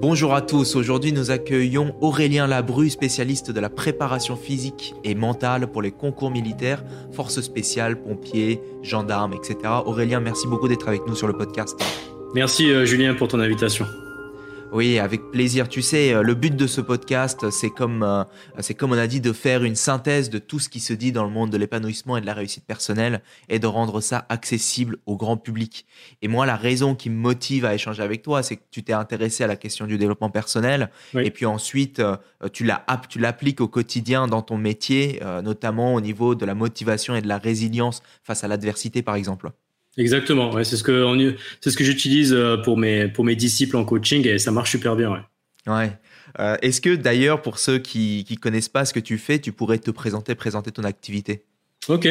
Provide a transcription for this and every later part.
Bonjour à tous, aujourd'hui nous accueillons Aurélien Labru, spécialiste de la préparation physique et mentale pour les concours militaires, forces spéciales, pompiers, gendarmes, etc. Aurélien, merci beaucoup d'être avec nous sur le podcast. Merci euh, Julien pour ton invitation. Oui, avec plaisir. Tu sais, euh, le but de ce podcast, c'est comme, euh, c'est comme on a dit, de faire une synthèse de tout ce qui se dit dans le monde de l'épanouissement et de la réussite personnelle et de rendre ça accessible au grand public. Et moi, la raison qui me motive à échanger avec toi, c'est que tu t'es intéressé à la question du développement personnel et puis ensuite, euh, tu l'appliques au quotidien dans ton métier, notamment au niveau de la motivation et de la résilience face à l'adversité, par exemple. Exactement, ouais, c'est ce que c'est ce que j'utilise euh, pour mes pour mes disciples en coaching et ça marche super bien. Ouais. ouais. Euh, Est-ce que d'ailleurs pour ceux qui qui connaissent pas ce que tu fais, tu pourrais te présenter, présenter ton activité? Ok,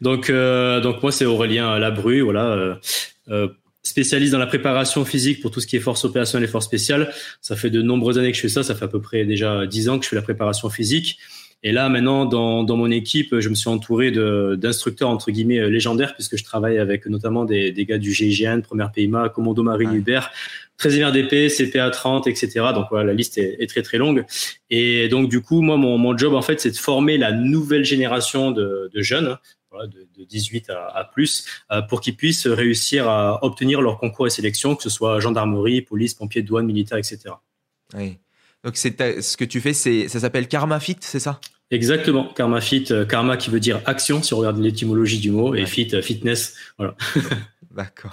donc euh, donc moi c'est Aurélien Labru, voilà, euh, spécialiste dans la préparation physique pour tout ce qui est force opérationnelle et force spéciale. Ça fait de nombreuses années que je fais ça, ça fait à peu près déjà dix ans que je fais la préparation physique. Et là, maintenant, dans, dans mon équipe, je me suis entouré d'instructeurs entre guillemets euh, légendaires puisque je travaille avec notamment des, des gars du GIGN, Première PIMA, Commando Marine ouais. Hubert, 13e RDP, CPA 30, etc. Donc voilà, la liste est, est, très très longue. Et donc du coup, moi, mon, mon job en fait, c'est de former la nouvelle génération de, de jeunes. Hein, de, de, 18 à, plus, euh, pour qu'ils puissent réussir à obtenir leur concours et sélection, que ce soit gendarmerie, police, pompiers, douane, militaire, etc. Oui. Donc c'est ce que tu fais, c'est ça s'appelle Karma Fit, c'est ça? Exactement, Karma Fit, euh, karma qui veut dire action si on regarde l'étymologie du mot, ouais. et fit, euh, fitness, voilà. D'accord.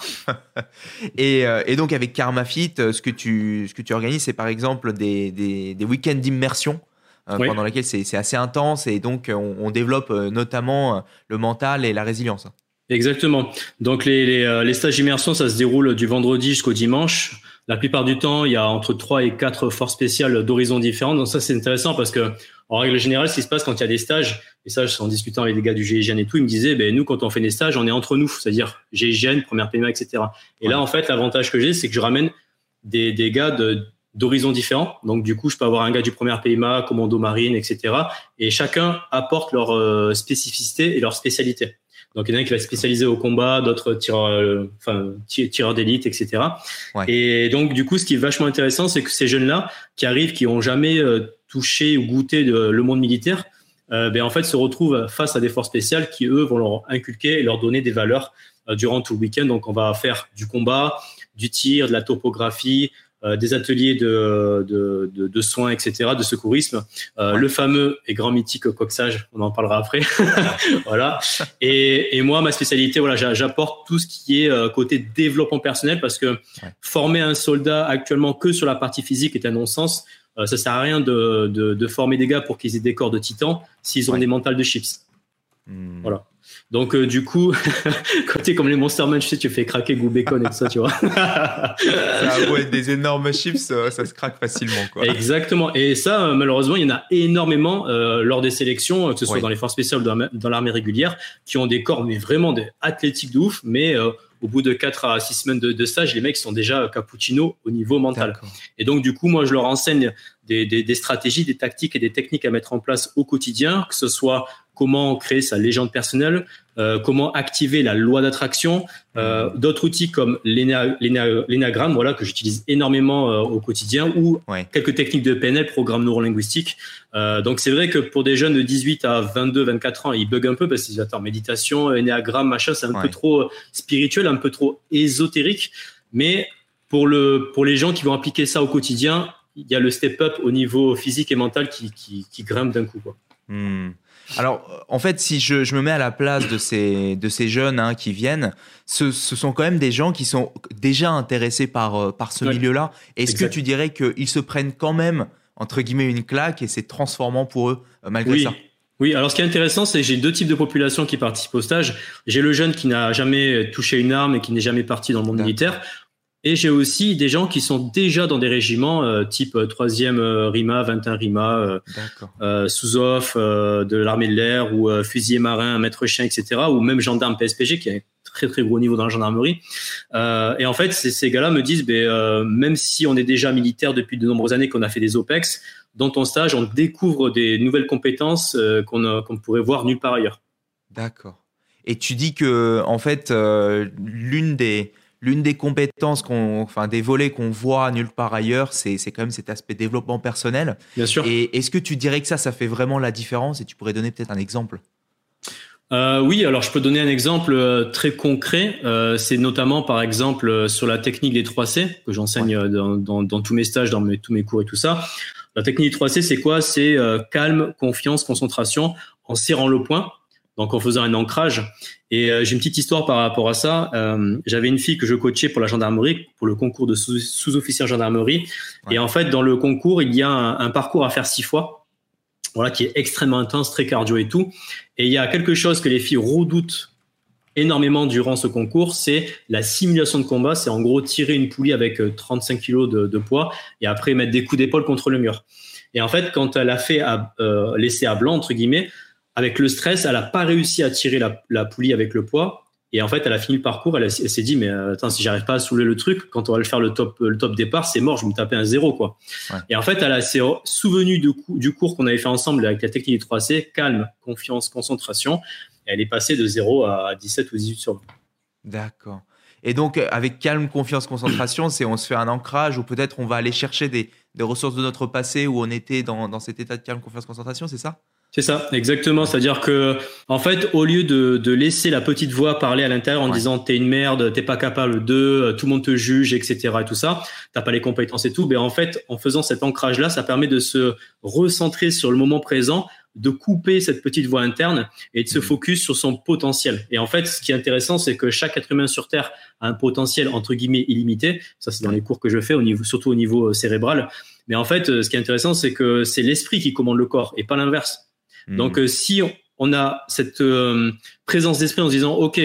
et, euh, et, donc avec Karma Fit, ce que tu, ce que tu organises, c'est par exemple des, des, des week-ends d'immersion euh, oui. pendant lesquels c'est assez intense et donc on, on développe notamment le mental et la résilience. Exactement. Donc les, les, les stages d'immersion, ça se déroule du vendredi jusqu'au dimanche. La plupart du temps, il y a entre 3 et 4 forces spéciales d'horizons différents. Donc ça, c'est intéressant parce que, en règle générale, ce qui se passe quand il y a des stages, et ça, en discutant avec les gars du GIGN et tout, ils me disaient, ben, nous, quand on fait des stages, on est entre nous, c'est-à-dire GIGN, première PMA, etc. Et ouais. là, en fait, l'avantage que j'ai, c'est que je ramène des, des gars de, d'horizons différents. Donc, du coup, je peux avoir un gars du premier PMA, commando marine, etc. Et chacun apporte leur euh, spécificité et leur spécialité. Donc il y en a un qui va se spécialiser au combat, d'autres tireurs, euh, enfin tireurs d'élite, etc. Ouais. Et donc du coup, ce qui est vachement intéressant, c'est que ces jeunes-là qui arrivent, qui ont jamais euh, touché ou goûté de, le monde militaire, euh, ben en fait se retrouvent face à des forces spéciales qui eux vont leur inculquer et leur donner des valeurs euh, durant tout le week-end. Donc on va faire du combat, du tir, de la topographie, des ateliers de, de, de, de, soins, etc., de secourisme. Euh. Le fameux et grand mythique coxage, on en parlera après. voilà. Et, et, moi, ma spécialité, voilà, j'apporte tout ce qui est euh, côté développement personnel parce que ouais. former un soldat actuellement que sur la partie physique est un non-sens. Euh, ça sert à rien de, de, de, former des gars pour qu'ils aient des corps de titan s'ils ont ouais. des mentales de chips. Mmh. Voilà. Donc euh, du coup, quand t'es comme les Monster Munch, tu sais, tu fais craquer goût bacon et tout ça, tu vois. ça ouais, des énormes chips, ça, ça, se craque facilement, quoi. Exactement. Et ça, euh, malheureusement, il y en a énormément euh, lors des sélections, que ce soit dans les forces spéciales ou dans l'armée régulière, qui ont des corps mais vraiment des athlétiques de ouf, mais euh, au bout de 4 à 6 semaines de, de, stage, les mecs sont déjà cappuccino au niveau mental. Et donc, du coup, moi, je leur enseigne des, des, des, stratégies, des tactiques et des techniques à mettre en place au quotidien, que ce soit comment créer sa légende personnelle, euh, comment activer la loi d'attraction, euh, d'autres outils comme l'énagramme, voilà que j'utilise énormément euh, au quotidien, ou ouais. quelques techniques de PNL, programme neurolinguistique. Euh, donc c'est vrai que pour des jeunes de 18 à 22, 24 ans, ils bug un peu parce qu'ils attendent méditation, énagramme, machin, c'est un ouais. peu trop spirituel, un peu trop ésotérique. Mais pour le pour les gens qui vont appliquer ça au quotidien, il y a le step up au niveau physique et mental qui qui, qui grimpe d'un coup quoi. Hmm. Alors, en fait, si je, je, me mets à la place de ces, de ces jeunes hein, qui viennent, ce, ce, sont quand même des gens qui sont déjà intéressés par, euh, par ce ouais. milieu-là. Est-ce que tu dirais qu'ils se prennent quand même, entre guillemets, une claque et c'est transformant pour eux, euh, malgré oui. ça? Oui, alors ce qui est intéressant, c'est que j'ai deux types de populations qui participent au stage. J'ai le jeune qui n'a jamais touché une arme et qui n'est jamais parti dans le monde militaire. Et j'ai aussi des gens qui sont déjà dans des régiments euh, type 3e euh, RIMA, 21 RIMA, euh, euh, sous-off euh, de l'armée de l'air ou euh, fusilier marin, maître chien, etc. Ou même gendarme PSPG qui a un très très gros niveau dans la gendarmerie. et en fait, ces gars-là me disent, ben, même si on est déjà militaire depuis de nombreuses années, qu'on a fait des OPEX, dans ton stage, on découvre des nouvelles compétences qu'on qu pourrait voir nulle part ailleurs. D'accord. Et tu dis que, en fait, l'une des l'une des compétences qu'on, enfin des volets qu'on voit nulle part ailleurs, c'est c'est quand même cet aspect développement personnel. Bien sûr. Et est-ce que tu dirais que ça, ça fait vraiment la différence Et tu pourrais donner peut-être un exemple? Euh, oui, alors je peux donner un exemple euh, très concret. Euh, c'est notamment, par exemple, sur la technique des 3C que j'enseigne dans, dans, dans, tous mes stages, dans mes, tous mes cours et tout ça. La technique des 3C, c'est quoi? C'est calme, confiance, concentration, en serrant le point, donc en faisant un ancrage. Et j'ai une petite histoire par rapport à ça. J'avais une fille que je coachais pour la gendarmerie, pour le concours de sous-officier gendarmerie. Et en fait, dans le concours, il y a un, un parcours à faire six fois voilà, qui est extrêmement intense, très cardio et tout. Et il y a quelque chose que les filles redoutent énormément durant ce concours, c'est la simulation de combat. C'est en gros tirer une poulie avec 35 euh, kilos de, de, poids et après mettre des coups d'épaule contre le mur. Et en fait, quand elle a fait à, euh, laisser à blanc, entre guillemets, avec le stress, elle n'a pas réussi à tirer la, la poulie avec le poids. Et en fait, elle a fini le parcours, elle, s'est dit, mais euh, attends, si j'arrive pas à soulever le truc, quand on va le faire le top, le top départ, c'est mort, je vais me taper un zéro, quoi. Et en fait, elle s'est souvenue du, du cours qu'on avait fait ensemble avec la technique du 3C, calme, confiance, concentration. Et elle est passée de 0 à 17 ou 18 sur 20. D'accord. Et donc, euh, avec calme, confiance, concentration, c'est on se fait un ancrage ou peut-être on va aller chercher des, des, ressources de notre passé où on était dans, dans cet état de calme, confiance, concentration, c'est ça? C'est ça, exactement. C'est-à-dire que, en fait, au lieu de, de laisser la petite voix parler à l'intérieur en disant t'es une merde, t'es pas capable de, tout le monde te juge, etc. et tout ça, t'as pas les compétences et tout, ben en fait, en faisant cet ancrage-là, ça permet de se recentrer sur le moment présent, de couper cette petite voix interne et de se mmh. focus sur son potentiel. Et en fait, ce qui est intéressant, c'est que chaque être humain sur Terre a un potentiel entre guillemets illimité. Ça, c'est dans les cours que je fais, au niveau, surtout au niveau euh, cérébral. Mais en fait, euh, ce qui est intéressant, c'est que c'est l'esprit qui commande le corps et pas l'inverse. Hmm. Donc, euh, si on a cette euh, présence d'esprit en se disant, OK,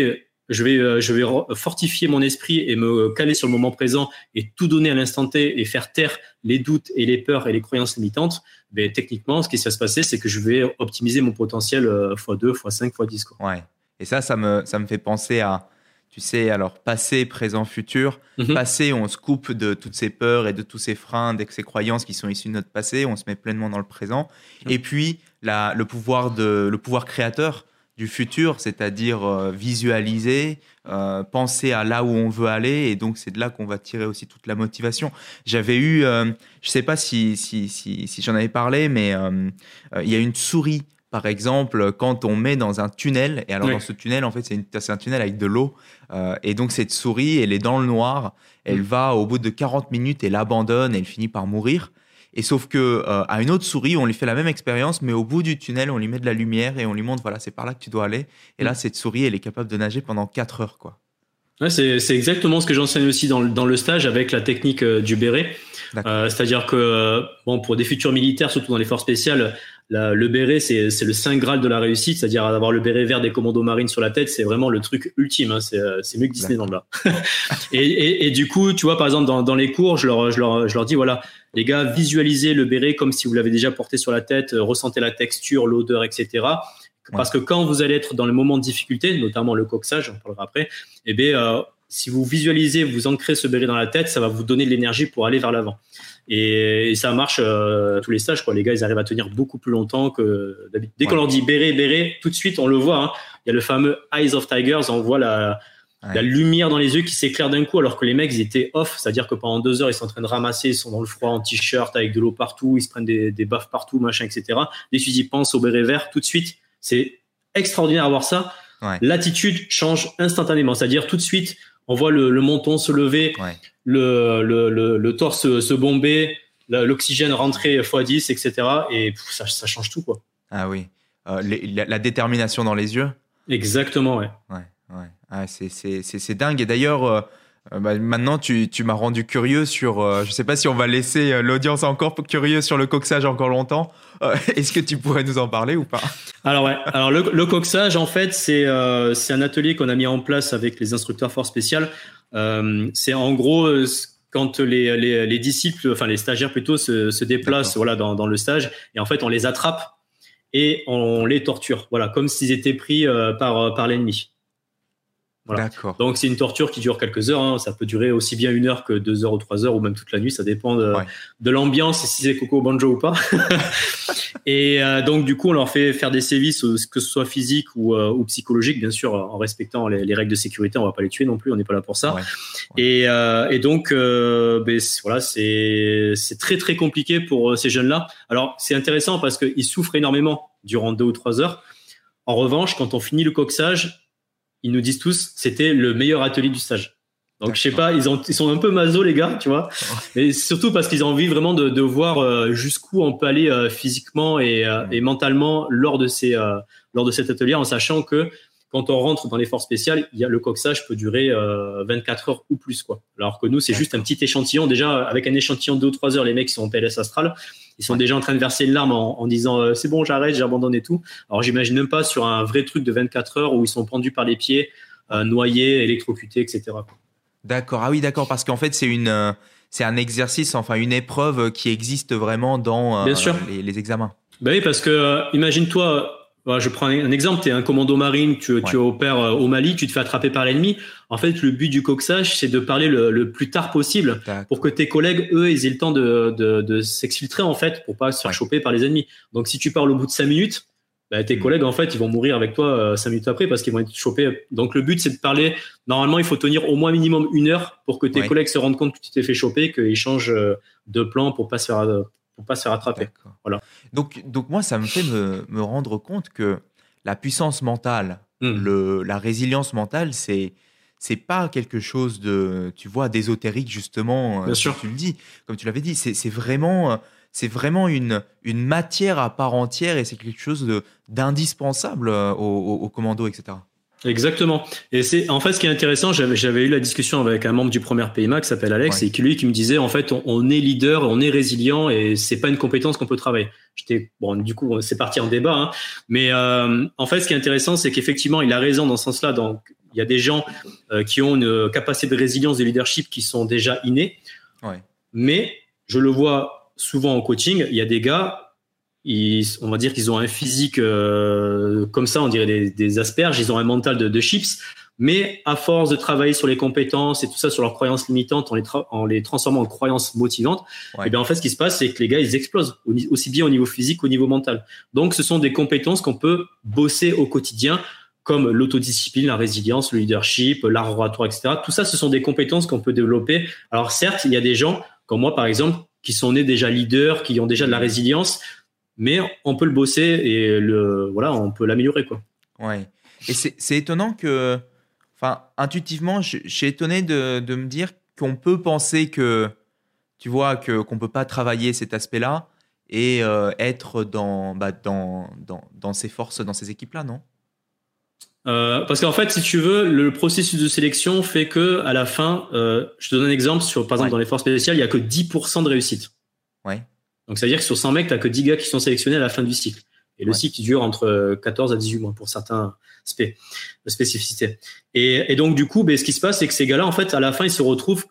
je vais, euh, je vais fortifier mon esprit et me caler sur le moment présent et tout donner à l'instant T et faire taire les doutes et les peurs et les croyances limitantes, ben, techniquement, ce qui va se passer, c'est que je vais optimiser mon potentiel x2, x5, x10. Quoi. Ouais. Et ça, ça me, ça me fait penser à, tu sais, alors passé, présent, futur. Mhm. Passé, on se coupe de toutes ces peurs et de tous ces freins, de ces croyances qui sont issues de notre passé, on se met pleinement dans le présent. Et puis, la, le, pouvoir de, le pouvoir créateur du futur, c'est-à-dire euh, visualiser, euh, penser à là où on veut aller, et donc c'est de là qu'on va tirer aussi toute la motivation. J'avais eu, euh, je sais pas si, si, si, si j'en avais parlé, mais il y a une souris par exemple, quand on met dans un tunnel, et alors dans ce tunnel, en fait, c'est un tunnel avec de l'eau, et donc cette souris, elle est dans le noir, elle mm. va au bout de 40 minutes, elle abandonne, elle finit par mourir. Et sauf que euh, à une autre souris, on lui fait la même expérience, mais au bout du tunnel, on lui met de la lumière et on lui montre, voilà, c'est par là que tu dois aller. Et là, mm. cette souris, elle est capable de nager pendant 4 heures, quoi. Ouais, c'est exactement ce que j'enseigne aussi dans, dans, le stage avec la technique euh, du béret. Euh, C'est-à-dire que bon, pour des futurs militaires, surtout dans les forces spéciales, le béret, c'est le saint graal de la réussite, c'est-à-dire avoir le béret vert des commandos marines sur la tête, c'est vraiment le truc ultime. Hein, c'est mieux que Disney dans le là. et, et, et, du coup, tu vois, par exemple, dans, dans les cours, je leur, je, leur, je leur dis, voilà, les gars, visualisez le béret comme si vous l'avez déjà porté sur la tête, euh, ressentez la texture, l'odeur, etc. Parce que quand vous allez être dans le moment de difficulté, notamment le coxage, on parlera après, eh bien, euh, si vous visualisez, vous ancrez ce béret dans la tête, ça va vous donner de l'énergie pour aller vers l'avant. Et, ça marche euh, tous les stages. Quoi. Les gars, ils arrivent à tenir beaucoup plus longtemps que d'habitude. Dès qu'on leur dit béret, béret, tout de suite, on le voit. Hein. Il y a le fameux Eyes of Tigers. On voit la, la lumière dans les yeux qui s'éclaire d'un coup, alors que les mecs, ils étaient off. C'est-à-dire que pendant deux heures, ils sont en train de ramasser, ils sont dans le froid en t-shirt avec de l'eau partout, ils se prennent des, des baffes partout, machin, etc. Dès qu'ils y pensent au béret vert, tout de suite, c'est extraordinaire à voir ça. L'attitude change instantanément. C'est-à-dire tout de suite, on voit le, menton se lever, le, le, torse se, bomber, l'oxygène rentrer x10, etc. Et ça, ça, change tout, quoi. Ah oui. Euh, la, détermination dans les yeux Exactement, ouais. Ouais, ouais. Ah, c'est dingue. Et d'ailleurs, euh, bah, maintenant, tu, tu m'as rendu curieux sur. Euh, je ne sais pas si on va laisser euh, l'audience encore curieux sur le coxage encore longtemps. Est-ce que tu pourrais nous en parler ou pas? Alors ouais. Alors le, le coxage, en fait, c'est c'est un atelier qu'on a mis en place avec les instructeurs force spéciales. c'est en gros quand les, les, les, disciples, enfin les stagiaires plutôt, se, se déplacent voilà dans, dans le stage et en fait on les attrape et on les torture. Voilà, comme s'ils étaient pris par par l'ennemi. Donc c'est une torture qui dure quelques heures. Hein. Ça peut durer aussi bien une heure que deux heures ou trois heures ou même toute la nuit. Ça dépend de, de l'ambiance et si c'est coco banjo ou pas. et euh, donc du coup on leur fait faire des sévices, que ce soit physique ou, euh, ou psychologique, bien sûr, en respectant les, les, règles de sécurité. On va pas les tuer non plus. On n'est pas là pour ça. Et, euh, et, donc euh, ben, voilà, c'est c'est très très compliqué pour ces jeunes-là. Alors c'est intéressant parce qu'ils souffrent énormément durant deux ou trois heures. En revanche, quand on finit le coxage, ils nous disent tous c'était le meilleur atelier du stage. Donc je sais pas, ils, ont, ils sont un peu maso les gars, tu vois. Et surtout parce qu'ils ont envie vraiment de, de voir euh, jusqu'où on peut aller euh, physiquement et, euh, et, mentalement lors de ces lors de cet atelier, en sachant que quand on rentre dans les forces spéciales, il y a le coxage peut durer 24 heures ou plus quoi. Alors que nous c'est juste un petit échantillon. Déjà avec un échantillon de 2 ou 3 heures, les mecs sont en PLS astral, ils sont déjà en train de verser une larme en, en disant c'est bon j'arrête, j'abandonne et tout. Alors j'imagine même pas sur un vrai truc de 24 heures où ils sont pendus par les pieds, noyés, électrocutés, etc. D'accord. Ah oui, d'accord, parce qu'en fait, c'est une, euh, c'est un exercice, enfin une épreuve qui existe vraiment dans euh, Les, examens. Ben oui, parce que euh, je prends un exemple, tu es un commando marine, tu, tu opères au Mali, tu te fais attraper par l'ennemi. En fait, le but du coxage, c'est de parler le, plus tard possible pour que tes collègues, eux, ils aient le temps de, de, de s'exfiltrer, en fait, pour pas se faire choper par les ennemis. Donc, si tu parles au bout de cinq minutes, bah, tes mm. collègues, en fait, ils vont mourir avec toi euh, cinq minutes après parce qu'ils vont être chopés. Donc, le but, c'est de parler. Normalement, il faut tenir au moins minimum une heure pour que tes collègues se rendent compte que tu t'es fait choper, qu'ils changent euh, de plan pour pas se faire, euh, pour pas se faire attraper. Voilà. Donc, donc, moi, ça me fait me, me rendre compte que la puissance mentale, mm. le, la résilience mentale, c'est c'est pas quelque chose de, tu vois, d'ésotérique justement. Bien sûr. Tu le dis, comme tu l'avais dit, c'est vraiment c'est vraiment une, une matière à part entière et c'est quelque chose d'indispensable euh, au, au, commando, etc. Exactement. Et c'est en fait ce qui est intéressant. J'avais eu la discussion avec un membre du premier PMA qui s'appelle Alex et qui lui qui me disait en fait on, est leader, on est résilient et c'est pas une compétence qu'on peut travailler. J'étais bon du coup c'est parti en débat, hein. mais euh, en fait ce qui est intéressant c'est qu'effectivement il a raison dans ce sens-là. Donc il y a des gens euh, qui ont une capacité de résilience de leadership qui sont déjà innés, ouais. mais je le vois souvent en coaching, il y a des gars, ils, on va dire qu'ils ont un physique euh, comme ça, on dirait des, asperges, ils ont un mental de, chips, mais à force de travailler sur les compétences et tout ça, sur leurs croyances limitantes, en les, en les transformant en croyances motivantes, et eh bien en fait, ce qui se passe, c'est que les gars, ils explosent aussi bien au niveau physique qu'au niveau mental. Donc, ce sont des compétences qu'on peut bosser au quotidien comme l'autodiscipline, la résilience, le leadership, l'art oratoire, etc. Tout ça, ce sont des compétences qu'on peut développer. Alors certes, il y a des gens comme moi, par exemple, qui sont nés déjà leaders, qui ont déjà de la résilience, mais on peut le bosser et le voilà, on peut l'améliorer quoi. Ouais. Et c'est étonnant que, enfin, intuitivement, je, suis étonné de, de me dire qu'on peut penser que, tu vois, que qu'on peut pas travailler cet aspect-là et euh, être dans, bah, dans, dans, dans ces forces, dans ces équipes-là, non? Euh, parce qu'en fait, si tu veux, le processus de sélection fait que à la fin, euh, je te donne un exemple sur, par exemple, dans les forces spéciales, il y a que 10% de réussite. Ouais. Donc, ça veut dire que sur 100 mecs, tu que 10 gars qui sont sélectionnés à la fin du cycle. Et le cycle dure entre 14 à 18 mois pour certains spé spécificités. Et, et, donc, du coup, ben, ce qui se passe, c'est que ces gars-là, en fait, à la fin, ils se retrouvent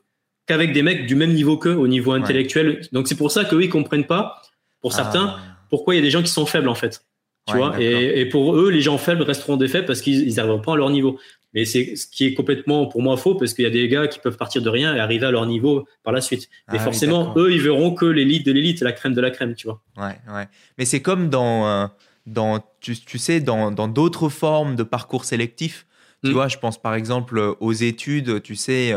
qu'avec des mecs du même niveau qu'eux au niveau intellectuel. Donc, c'est pour ça qu'eux, ils comprennent pas, pour certains, ah. pourquoi il y a des gens qui sont faibles, en fait. Tu vois? Et, et, pour eux, les gens faibles resteront des faibles parce qu'ils n'arriveront pas à leur niveau. Mais c'est ce qui est complètement pour moi faux parce qu'il y a des gars qui peuvent partir de rien et arriver à leur niveau par la suite. Et ah forcément, eux, ils verront que l'élite de l'élite, la crème de la crème, tu vois. Ouais, ouais. Mais c'est comme dans, euh, dans tu, tu, sais, dans d'autres formes de parcours sélectifs. Tu hmm. vois, je pense par exemple aux études, tu sais,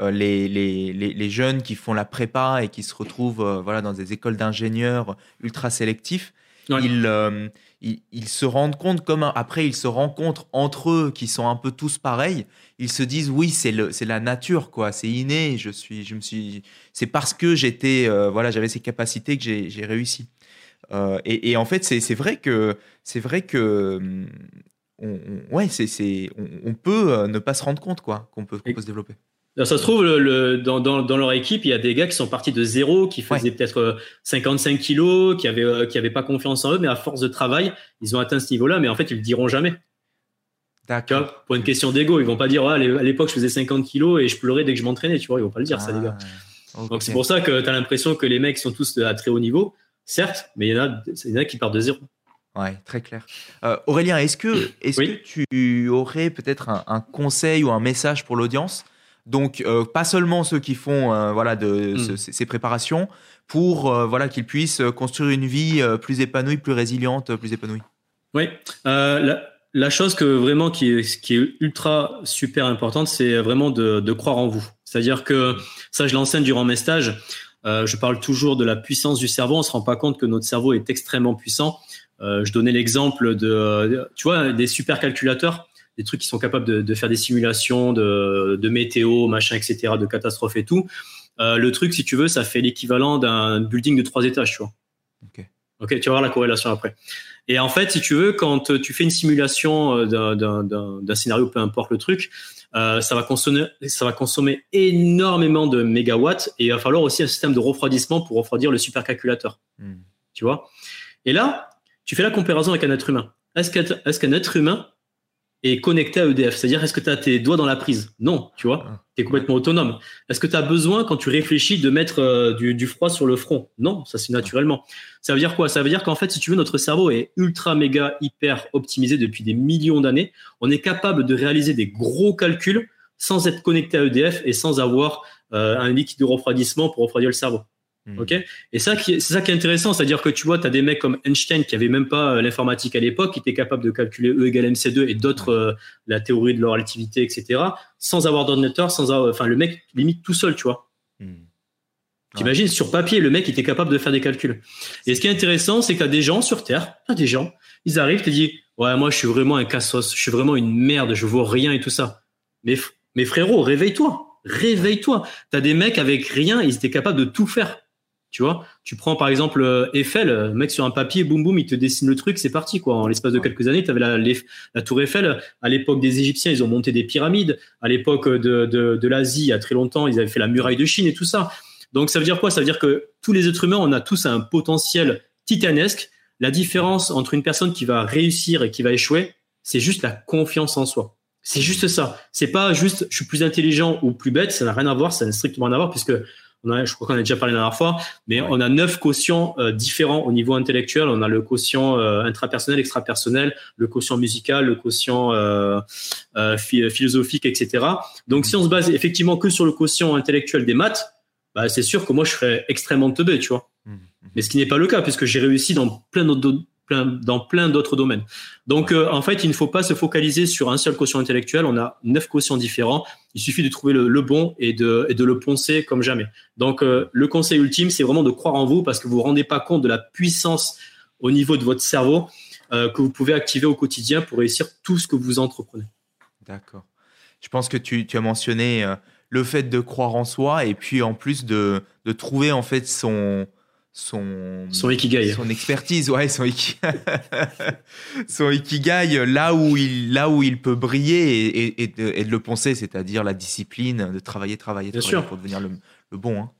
euh, les, les, les, les, jeunes qui font la prépa et qui se retrouvent euh, voilà, dans des écoles d'ingénieurs ultra sélectifs. Ils, ils, se rendent compte, comme après ils se rencontrent entre eux, qui sont un peu tous pareils, ils se disent oui, c'est le, c'est la nature, quoi, c'est inné. Je suis, je me suis, c'est parce que j'étais, euh, voilà, j'avais ces capacités que j'ai, réussi. Euh, et, et, en fait, c'est, vrai que, c'est vrai que, on, ouais, c'est, c'est, on, peut euh, ne pas se rendre compte, quoi, qu'on peut, qu'on peut se développer ça se trouve, le, dans, dans, dans, leur équipe, il y a des gars qui sont partis de zéro, qui faisaient peut-être 55 euh, kilos, qui avaient, euh, qui avaient pas confiance en eux, mais à force de travail, ils ont atteint ce niveau-là, mais en fait, ils le diront jamais. D'accord. Pour une question d'ego, ils vont pas dire, ah, à l'époque, je faisais 50 kilos et je pleurais dès que je m'entraînais, tu vois, ils vont pas le dire, ça, les gars. Ah, Donc, c'est pour ça que tu as l'impression que les mecs sont tous à très haut niveau, certes, mais il y en a, il y en a qui partent de zéro. Ouais, très clair. Euh, Aurélien, est-ce que, est que tu aurais peut-être un, conseil ou un message pour l'audience? Donc, euh, pas seulement ceux qui font euh, voilà de hmm. ces préparations, pour voilà qu'ils puissent construire une vie plus épanouie, plus résiliente, plus épanouie. Oui. La, chose que vraiment qui est, qui est ultra super importante, c'est vraiment de, de croire en vous. C'est-à-dire que ça, je l'enseigne durant mes stages. je parle toujours de la puissance du cerveau. On se rend pas compte que notre cerveau est extrêmement puissant. Euh, je donnais l'exemple de, tu vois, des supercalculateurs, des trucs qui sont capables de, faire des simulations de, de, météo, machin, etc., de catastrophes et tout. Euh, le truc, si tu veux, ça fait l'équivalent d'un building de trois étages, tu vois. Ok. Ok, tu vas voir la corrélation après. Et en fait, si tu veux, quand tu fais une simulation euh, d'un scénario, peu importe le truc, ça va consommer, ça va consommer énormément de mégawatts et il va falloir aussi un système de refroidissement pour refroidir le supercalculateur. Hmm. Tu vois? Et là, tu fais la comparaison avec un être humain. Est-ce qu'un être humain est connecté à EDF C'est-à-dire, est-ce que tu as tes doigts dans la prise? Non, tu vois, ah. tu es complètement autonome. Est-ce que tu as besoin, quand tu réfléchis, de mettre euh, du, froid sur le front? Non, ça c'est naturellement. Ça veut dire quoi? Ça veut dire qu'en fait, si tu veux, notre cerveau est ultra, méga, hyper optimisé depuis des millions d'années. On est capable de réaliser des gros calculs sans être connecté à EDF et sans avoir euh, un liquide de refroidissement pour refroidir le cerveau. Ok? Et ça, c'est ça qui est intéressant, c'est-à-dire que tu vois, tu as des mecs comme Einstein qui avait même pas euh, l'informatique à l'époque, qui étaient capables de calculer E égale MC2 et d'autres, euh, la théorie de leur relativité, etc., sans avoir d'ordinateur, sans enfin, le mec limite tout seul, tu vois. Hmm. T'imagines, sur papier, le mec était capable de faire des calculs. Et ce qui est intéressant, c'est que tu as des gens sur Terre, as des gens, ils arrivent, te disent, ouais, moi, je suis vraiment un cassos, je suis vraiment une merde, je vois rien et tout ça. Mais, mais frérot, réveille-toi, réveille-toi. T'as des mecs avec rien, ils étaient capables de tout faire. Tu vois, tu prends par exemple euh, Eiffel, euh, mec sur un papier, boum boum, il te dessine le truc, c'est parti quoi. En l'espace de quelques années, tu avais la, la, tour Eiffel. À l'époque des Égyptiens, ils ont monté des pyramides. À l'époque de, de, de l'Asie, il y a très longtemps, ils avaient fait la muraille de Chine et tout ça. Donc ça veut dire quoi? Ça veut dire que tous les êtres humains, on a tous un potentiel titanesque. La différence entre une personne qui va réussir et qui va échouer, c'est juste la confiance en soi. C'est juste ça. C'est pas juste je suis plus intelligent ou plus bête, ça n'a rien à voir, ça n'a strictement rien à voir puisque je crois qu'on a déjà parlé la dernière fois, mais on a neuf quotients euh, différents au niveau intellectuel. On a le quotient euh, intrapersonnel, extrapersonnel, le quotient musical, le quotient euh, euh philosophique, etc. Donc, si on se base effectivement que sur le quotient intellectuel des maths, bah, c'est sûr que moi, je serais extrêmement teubé, tu vois. Mmh, mmh. Mais ce qui n'est pas le cas, puisque j'ai réussi dans plein d'autres dans plein d'autres domaines. Donc, euh, en fait, il ne faut pas se focaliser sur un seul quotient intellectuel. On a neuf quotients différents. Il suffit de trouver le, bon et de, et de, le poncer comme jamais. Donc, euh, le conseil ultime, c'est vraiment de croire en vous parce que vous vous rendez pas compte de la puissance au niveau de votre cerveau euh, que vous pouvez activer au quotidien pour réussir tout ce que vous entreprenez. D'accord. Je pense que tu, tu as mentionné le fait de croire en soi et puis en plus de, de trouver en fait son, son son ikigai. son expertise ouais son ikigai, son ikigai là où il là où il peut briller et, et, de, le poncer c'est-à-dire la discipline de travailler travailler, travailler pour devenir le, le bon hein.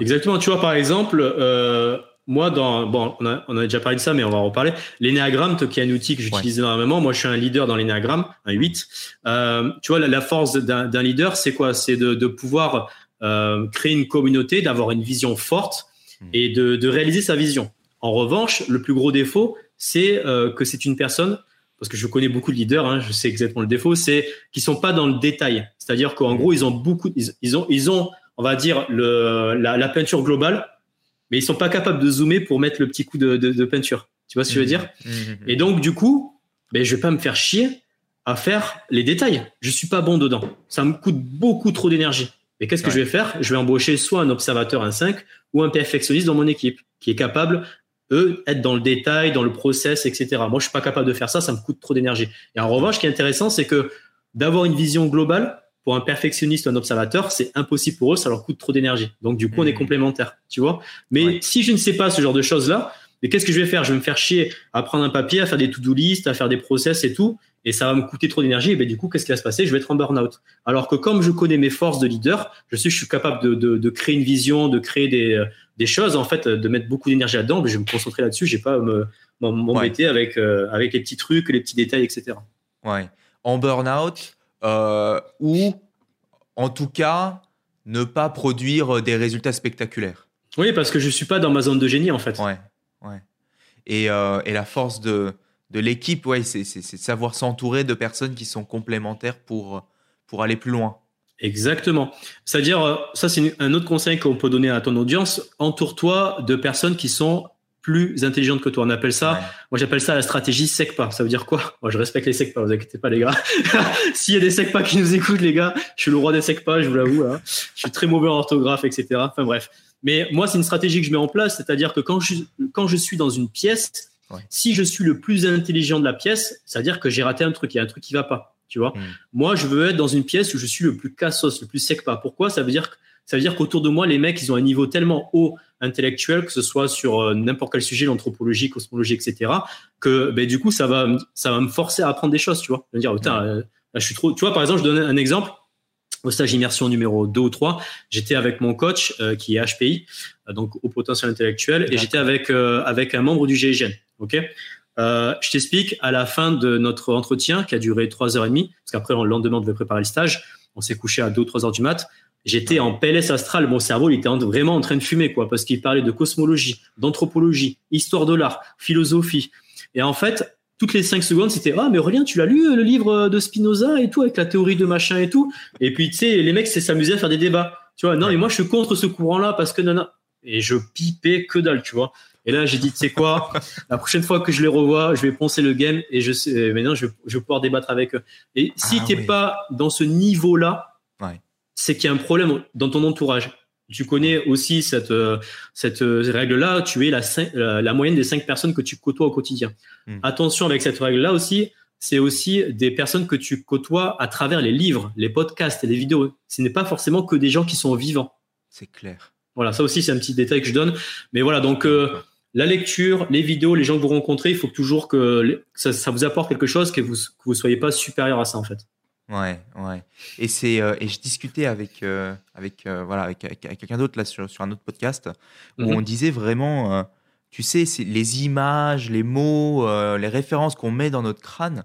exactement. Tu vois par exemple euh, moi dans bon on a, on a déjà parlé de ça mais on va en reparler. L'énéagramme qui est un outil que j'utilise énormément moi je suis un leader dans l'énéagramme un 8 euh, tu vois la, la force d'un leader c'est quoi? C'est de, de pouvoir euh, créer une communauté d'avoir une vision forte. Et de, de, réaliser sa vision. En revanche, le plus gros défaut, c'est euh, que c'est une personne, parce que je connais beaucoup de leaders, hein, je sais exactement le défaut, c'est qu'ils sont pas dans le détail. C'est-à-dire qu'en gros, ils ont beaucoup, ils, ont, ils ont, on va dire, le, la, la, peinture globale, mais ils sont pas capables de zoomer pour mettre le petit coup de, de, de peinture. Tu vois ce que je veux dire? Hmm. Et donc, du coup, ben, je vais pas me faire chier à faire les détails. Je suis pas bon dedans. Ça me coûte beaucoup trop d'énergie. Et qu'est-ce que je vais faire? Je vais embaucher soit un observateur, un 5, ou un perfectionniste dans mon équipe, qui est capable, eux, être dans le détail, dans le process, etc. Moi, je suis pas capable de faire ça, ça me coûte trop d'énergie. Et en revanche, ce qui est intéressant, c'est que d'avoir une vision globale, pour un perfectionniste ou un observateur, c'est impossible pour eux, ça leur coûte trop d'énergie. Donc, du coup, on est mmh. complémentaires, tu vois. Mais si je ne sais pas ce genre de choses-là, mais qu'est-ce que je vais faire? Je vais me faire chier à prendre un papier, à faire des to-do list, à faire des process et tout et ça va me coûter trop d'énergie, et ben du coup, qu'est-ce qui va se passer? Je vais être en burn-out. Alors que comme je connais mes forces de leader, je sais que je suis capable de, de, de créer une vision, de créer des, euh, des choses, en fait, de mettre beaucoup d'énergie là-dedans, mais je vais me concentrer là-dessus, je vais pas m'embêter avec, euh, avec les petits trucs, les petits détails, etc. Ouais. En burn-out, euh, ou en tout cas, ne pas produire des résultats spectaculaires. Oui, parce que je suis pas dans ma zone de génie, en fait. Ouais, ouais. Et, euh, et la force de de l'équipe, ouais, c'est savoir s'entourer de personnes qui sont complémentaires pour, pour aller plus loin. Exactement. C'est-à-dire, euh, ça c'est un autre conseil qu'on peut donner à ton audience, entoure-toi de personnes qui sont plus intelligentes que toi. On appelle ça, moi j'appelle ça la stratégie SECPA. Ça veut dire quoi? Moi je respecte les SECPA, vous inquiétez pas les gars. S'il y a des SECPA qui nous écoutent les gars, je suis le roi des SECPA, je vous l'avoue. Hein. Je suis très mauvais en orthographe, etc. Enfin bref. Mais moi c'est une stratégie que je mets en place, c'est-à-dire que quand je, quand je suis dans une pièce, si je suis le plus intelligent de la pièce, c'est-à-dire que j'ai raté un truc, il y a un truc qui va pas. Tu vois, hmm. moi, je veux être dans une pièce où je suis le plus cassos, le plus sec pas. Pourquoi? Ça veut dire ça veut dire qu'autour de moi, les mecs, ils ont un niveau tellement haut intellectuel, que ce soit sur euh, n'importe quel sujet, l'anthropologie, cosmologie, etc., que ben, du coup, ça va, ça va me forcer à apprendre des choses, tu vois. Je veux dire, putain, euh, je suis trop. Tu vois, par exemple, je donne un exemple. Au stage immersion numéro 2 ou 3, j'étais avec mon coach euh, qui est HPI, donc au potentiel intellectuel, et j'étais avec avec un membre du GIGN. Ok, euh, je t'explique, à la fin de notre entretien, qui a duré trois heures et demie, parce qu'après, le lendemain, on devait préparer le stage, on s'est couché à 2 ou 3 heures du mat, j'étais en PLS astral, mon cerveau, il était vraiment en train de fumer, quoi, parce qu'il parlait de cosmologie, d'anthropologie, histoire de l'art, philosophie. Et en fait, toutes les cinq secondes, c'était ah mais Aurélien, tu l'as lu le livre de Spinoza et tout avec la théorie de machin et tout? Et puis tu sais, les mecs s'amusaient à faire des débats. Tu vois, non mais moi je suis contre ce courant-là parce que non, non. Et je pipais que dalle, tu vois. Et là, j'ai dit, tu sais quoi, la prochaine fois que je les revois, je vais poncer le game et je sais, maintenant, je vais, je vais pouvoir débattre avec eux. Et si ah, tu n'es pas dans ce niveau-là, c'est qu'il y a un problème dans ton entourage. Tu connais aussi cette, cette règle-là, tu es la, la, moyenne des cinq personnes que tu côtoies au quotidien. Hmm. Attention avec cette règle-là aussi, c'est aussi des personnes que tu côtoies à travers les livres, les podcasts et les vidéos. Ce n'est pas forcément que des gens qui sont vivants. C'est clair. Voilà, ça aussi c'est un petit détail que je donne. Mais voilà, donc euh, la lecture, les vidéos, les gens que vous rencontrez, il faut toujours que ça, vous apporte quelque chose, que vous ne soyez pas supérieur à ça en fait. Ouais, ouais. Et c'est euh, et je discutais avec euh, avec euh, voilà avec, quelqu'un d'autre là sur, sur un autre podcast où mhm. on disait vraiment, tu sais, les images, les mots, les références qu'on met dans notre crâne,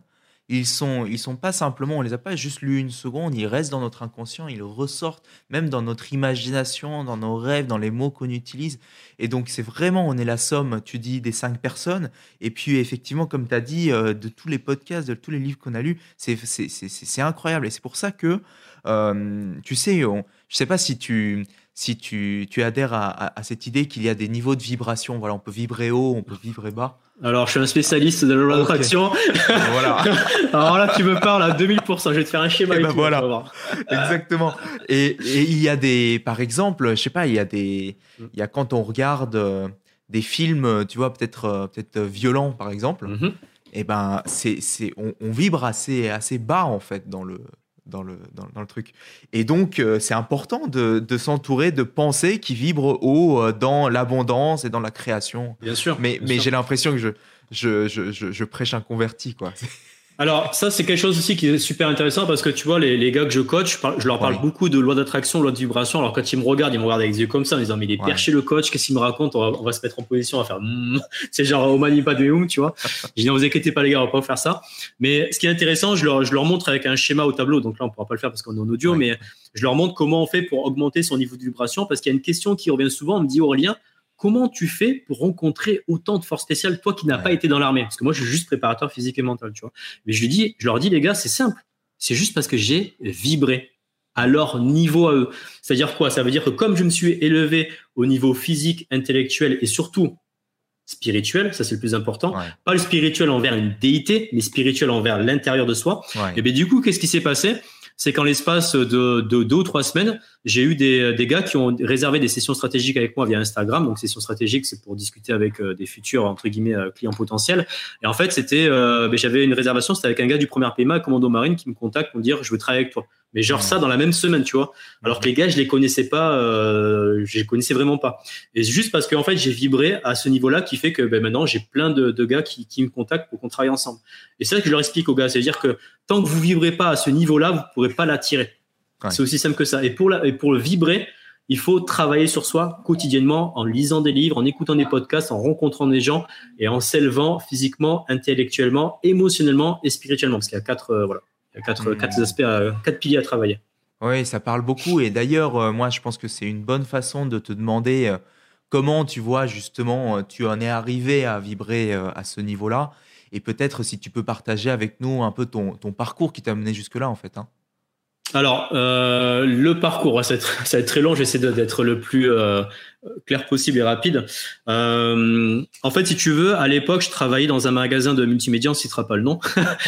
ils sont, ils sont pas simplement, on les a pas juste lus une seconde, ils restent dans notre inconscient, ils ressortent même dans notre imagination, dans nos rêves, dans les mots qu'on utilise. Et donc, c'est vraiment, on est la somme, tu dis, des cinq personnes. Et puis, effectivement, comme tu as dit, euh, de tous les podcasts, de tous les livres qu'on a lus, c'est incroyable. Et c'est pour ça que, euh, tu sais, on, je sais pas si tu, si tu, tu adhères à, à cette idée qu'il y a des niveaux de vibration. Voilà, on peut vibrer haut, on peut vibrer bas. Alors, je suis un spécialiste de la loi d'attraction. voilà. Alors là, tu me parles à 2000%. Je vais te faire un schéma. Et eh ben voilà. Exactement. Et, il y a des, par exemple, je sais pas, il y a des, il y a quand on regarde euh, des films, tu vois, peut-être, euh, peut-être violents, par exemple. Mm-hmm. Et eh ben, c'est, on, on, vibre assez, assez bas en fait dans le, dans le, dans, le truc. Et donc, euh, c'est important de, de s'entourer de pensées qui vibrent haut euh, dans l'abondance et dans la création. Bien sûr. Mais, mais j'ai l'impression que je, je, je, je, prêche un converti, quoi. Alors ça c'est quelque chose aussi qui est super intéressant parce que tu vois les, les gars que je coach, je leur parle beaucoup de loi d'attraction, loi de vibration. Alors quand ils me regardent, ils me regardent avec des yeux comme ça en disant mais il est perché le coach, qu'est-ce qu'il me raconte? On va, se mettre en position, on va faire mm. c'est genre au mani pas de hum, tu vois. je dis non vous inquiétez pas les gars, on va pas faire ça. Mais ce qui est intéressant, je leur, je leur montre avec un schéma au tableau. Donc là on pourra pas le faire parce qu'on est en audio, mais je leur montre comment on fait pour augmenter son niveau de vibration parce qu'il y a une question qui revient souvent. On me dit Aurélien, comment tu fais pour rencontrer autant de forces spéciales, toi qui n'as pas été dans l'armée? Parce que moi, je suis juste préparateur physique et mental, tu vois. Mais je, lui dis, je leur dis, les gars, c'est simple. C'est juste parce que j'ai vibré à leur niveau à eux. C'est-à-dire quoi? Ça veut dire que comme je me suis élevé au niveau physique, intellectuel et surtout spirituel, ça c'est le plus important. Pas le spirituel envers une déité, mais spirituel envers l'intérieur de soi. Et bien du coup, qu'est-ce qui s'est passé? C'est qu'en l'espace de, deux ou trois semaines, j'ai eu des, des, gars qui ont réservé des sessions stratégiques avec moi via Instagram. Donc, sessions stratégiques, c'est pour discuter avec euh, des futurs, entre guillemets, euh, clients potentiels. Et en fait, c'était, euh, ben, j'avais une réservation, c'était avec un gars du premier PMA, Commando Marine, qui me contacte pour me dire, je veux travailler avec toi. Mais genre ça dans la même semaine, tu vois. Alors que les gars, je les connaissais pas, euh, je les connaissais vraiment pas. Et c'est juste parce qu'en fait, j'ai vibré à ce niveau-là qui fait que ben, maintenant, j'ai plein de, de, gars qui, qui me contactent pour qu'on travaille ensemble. Et c'est ça que je leur explique aux gars, c'est-à-dire que tant que vous vibrez pas à ce niveau-là, vous pourrez pas l'attirer. C'est aussi simple que ça. Et pour, la, et pour le vibrer, il faut travailler sur soi quotidiennement en lisant des livres, en écoutant des podcasts, en rencontrant des gens et en s'élevant physiquement, intellectuellement, émotionnellement et spirituellement. Parce qu'il y a quatre, euh, voilà, il y a quatre, hmm. quatre aspects, quatre piliers à travailler. Oui, ça parle beaucoup. Et d'ailleurs, euh, moi, je pense que c'est une bonne façon de te demander euh, comment tu vois justement, tu en es arrivé à vibrer à ce niveau-là. et peut-être si tu peux partager avec nous un peu ton, ton parcours qui t'a mené jusque-là en fait. Hein. Alors, euh, le parcours, ça va, être, très long, j'essaie d'être le plus euh, clair possible et rapide. Euh, en fait, si tu veux, à l'époque, je travaillais dans un magasin de multimédia, on ne citera pas le nom,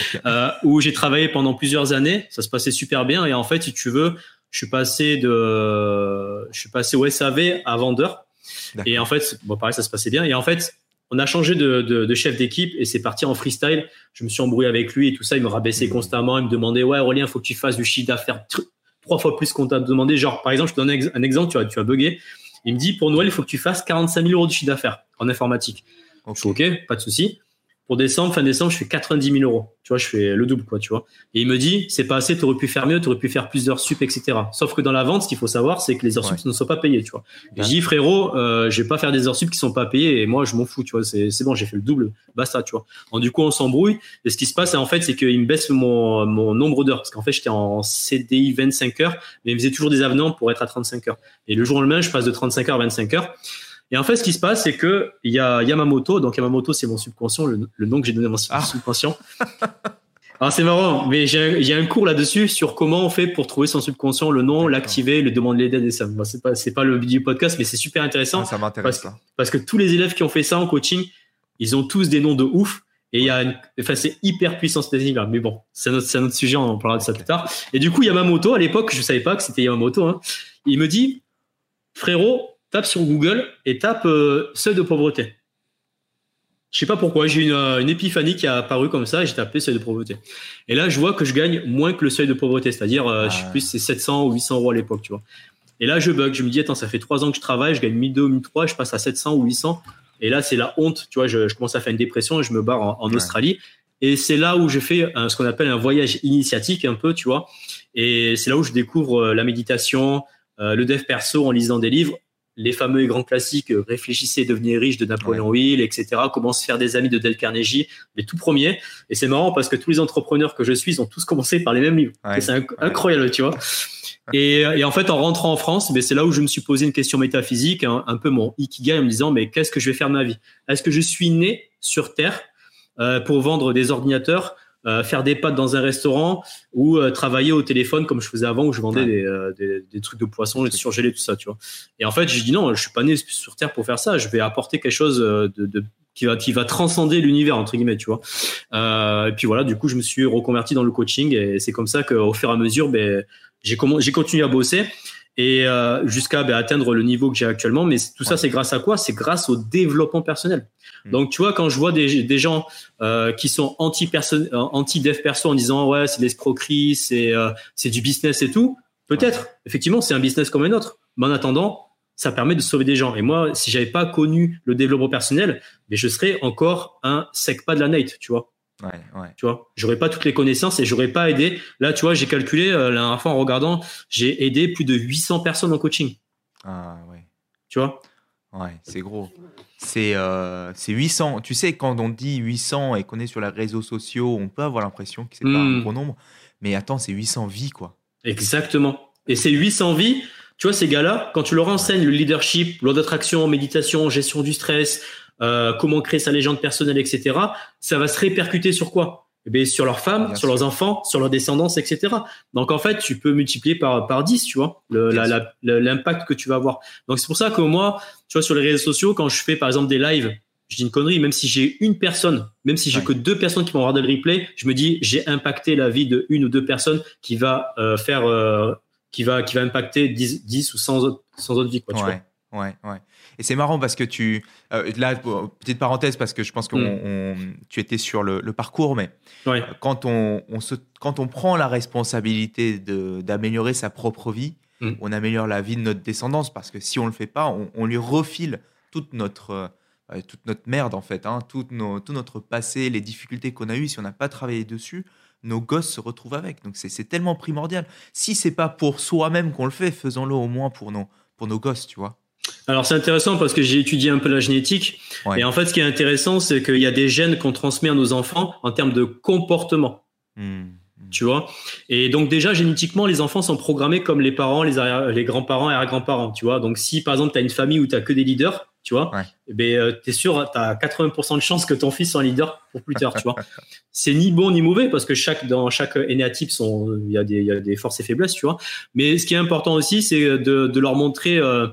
où j'ai travaillé pendant plusieurs années, ça se passait super bien, et en fait, si tu veux, je suis passé de, je suis passé au SAV à vendeur, et en fait, bon, pareil, ça se passait bien, et en fait, on a changé de, de, de chef d'équipe et c'est parti en freestyle. Je me suis embrouillé avec lui et tout ça. Il me rabaissait mmh. constamment. Il me demandait, ouais, Aurélien, faut que tu fasses du chiffre d'affaires trois fois plus qu'on t'a demandé. Genre, par exemple, je te donne un exemple, tu vas bugger. Il me dit, pour Noël, il faut que tu fasses 45 000 euros de chiffre d'affaires en informatique. Je suis OK, pas de souci pour décembre, fin décembre, je fais 90 000 euros. Tu vois, je fais le double, quoi, tu vois. Et il me dit, c'est pas assez, tu aurais pu faire mieux, tu aurais pu faire plus d'heures sup, etc. Sauf que dans la vente, ce qu'il faut savoir, c'est que les heures sup ne sont pas payées, tu vois. Et je dis, frérot, euh, je vais pas faire des heures sup qui sont pas payées et moi, je m'en fous, tu vois. C'est, c'est bon, j'ai fait le double, basta, tu vois. Donc, du coup, on s'embrouille. Et ce qui se passe, en fait, c'est qu'il me baisse mon, mon nombre d'heures. Parce qu'en fait, j'étais en CDI 25 heures, mais il me faisait toujours des avenants pour être à 35 heures. Et le jour au lendemain, je passe de 35 heures à 25 heures. Et en fait, ce qui se passe, c'est que il y a Yamamoto. Donc Yamamoto, c'est mon subconscient, le, nom que j'ai donné à mon ah. subconscient. Alors c'est marrant, mais j'ai un cours là-dessus sur comment on fait pour trouver son subconscient, le nom, l'activer, le demander l'aide et ça. Bon, c'est pas c'est pas le du podcast, mais c'est super intéressant. ça m'intéresse. Parce, parce, que tous les élèves qui ont fait ça en coaching, ils ont tous des noms de ouf. Et il y a une, enfin, c'est hyper puissant cette là Mais bon, c'est notre, c'est notre sujet, on en parlera de ça plus tard. Et du coup, Yamamoto, à l'époque, je savais pas que c'était Yamamoto, hein, il me dit, frérot, tape sur Google et tape euh, seuil de pauvreté. Je sais pas pourquoi, j'ai une, euh, une épiphanie qui a apparu comme ça et j'ai tapé seuil de pauvreté. Et là, je vois que je gagne moins que le seuil de pauvreté, c'est-à-dire, euh, je sais ah. plus, c'est 700 ou 800 euros à l'époque, tu vois. Et là, je bug, je me dis, attends, ça fait trois ans que je travaille, je gagne 1200, 1300, je passe à 700 ou 800. Et là, c'est la honte, tu vois, je, je, commence à faire une dépression et je me barre en, Australie. Et c'est là où je fais ce qu'on appelle un voyage initiatique un peu, tu vois. Et c'est là où je découvre la méditation, le dev perso en lisant des livres les fameux et grands classiques euh, Réfléchissez, devenez riche de Napoléon Hill, etc. Comment se faire des amis de Del Carnegie, les tout premiers. Et c'est marrant parce que tous les entrepreneurs que je suis, ils ont tous commencé par les mêmes livres. c'est incroyable, tu vois. Et, et, en fait, en rentrant en France, mais c'est là où je me suis posé une question métaphysique, un, peu mon ikigai, en me disant mais qu'est-ce que je vais faire de ma vie? Est-ce que je suis né sur Terre euh, pour vendre des ordinateurs euh, faire des pâtes dans un restaurant ou euh, travailler au téléphone comme je faisais avant où je vendais des, euh, des, des, trucs de poisson, des surgelés, tout ça, tu vois. Et en fait, j'ai dit non, je suis pas né sur Terre pour faire ça. Je vais apporter quelque chose de, de qui va qui va transcender l'univers entre guillemets, tu vois. et puis voilà, du coup, je me suis reconverti dans le coaching et c'est comme ça qu'au fur et à mesure, ben j'ai j'ai continué à bosser et jusqu'à ben, atteindre le niveau que j'ai actuellement. Mais tout ça, c'est grâce à quoi? C'est grâce au développement personnel. Hmm. Donc, tu vois, quand je vois des, des gens euh, qui sont anti euh, anti dev perso en disant ouais, c'est l'escroquerie, c'est euh, c'est du business et tout, peut-être, effectivement, c'est un business comme un autre. Mais en attendant, ça permet de sauver des gens. Et moi, si j'avais pas connu le développement personnel, mais je serais encore un sec pas de la night, tu vois. Ouais, ouais. Tu vois, j'aurais pas toutes les connaissances et j'aurais pas aidé. Là, tu vois, j'ai calculé la dernière fois en regardant, j'ai aidé plus de 800 personnes en coaching. Ah ouais. Tu vois? Ouais, c'est gros. C'est euh, 800. Tu sais, quand on dit 800 et qu'on est sur les réseaux sociaux, on peut avoir l'impression que c'est pas un hmm. gros nombre. Mais attends, c'est 800 vies, quoi. Exactement. Et ces 800 vies, tu vois, ces gars-là, quand tu leur enseignes le leadership, loi d'attraction, méditation, gestion du stress, euh, comment créer sa légende personnelle, etc., ça va se répercuter sur quoi? Eh sur leurs femmes, sur leurs enfants, sur leurs descendance, etc. Donc en fait, tu peux multiplier par par 10, tu vois, l'impact que tu vas avoir. Donc c'est pour ça que moi, tu vois, sur les réseaux sociaux, quand je fais par exemple des lives, je dis une connerie, même si j'ai une personne, même si j'ai que deux personnes qui vont regarder le replay, je me dis j'ai impacté la vie de une ou deux personnes qui va euh, faire, euh, qui va qui va impacter 10, 10 ou 100 autres, 100 autres vies, quoi. Tu ouais, vois. ouais, ouais. Et c'est marrant parce que tu. Euh, là, petite parenthèse, parce que je pense que mm. tu étais sur le, parcours, mais quand, on, se, quand on prend la responsabilité d'améliorer sa propre vie, mm. on améliore la vie de notre descendance. Parce que si on ne le fait pas, on, lui refile toute notre. Euh, toute notre merde en fait, hein, tout, nos, tout notre passé, les difficultés qu'on a eues, si on n'a pas travaillé dessus, nos gosses se retrouvent avec. Donc c'est tellement primordial. Si c'est pas pour soi-même qu'on le fait, faisons-le au moins pour nos, pour nos gosses, tu vois. Alors c'est intéressant parce que j'ai étudié un peu la génétique et en fait ce qui est intéressant c'est qu'il y a des gènes qu'on transmet à nos enfants en termes de comportement. Hmm, hmm. Tu vois? Et donc déjà génétiquement les enfants sont programmés comme les parents, les, les grands-parents et arrière-grands-parents, tu vois? Donc si par exemple tu as une famille où tu que des leaders, tu vois, eh ben, euh, tu es sûr, tu as 80% de chances que ton fils soit un leader pour plus tard, tu vois? C'est ni bon ni mauvais parce que chaque, dans chaque énéatype, il y, a des, y a des forces et faiblesses, tu vois? Mais ce qui est important aussi, c'est de, de, leur montrer euh,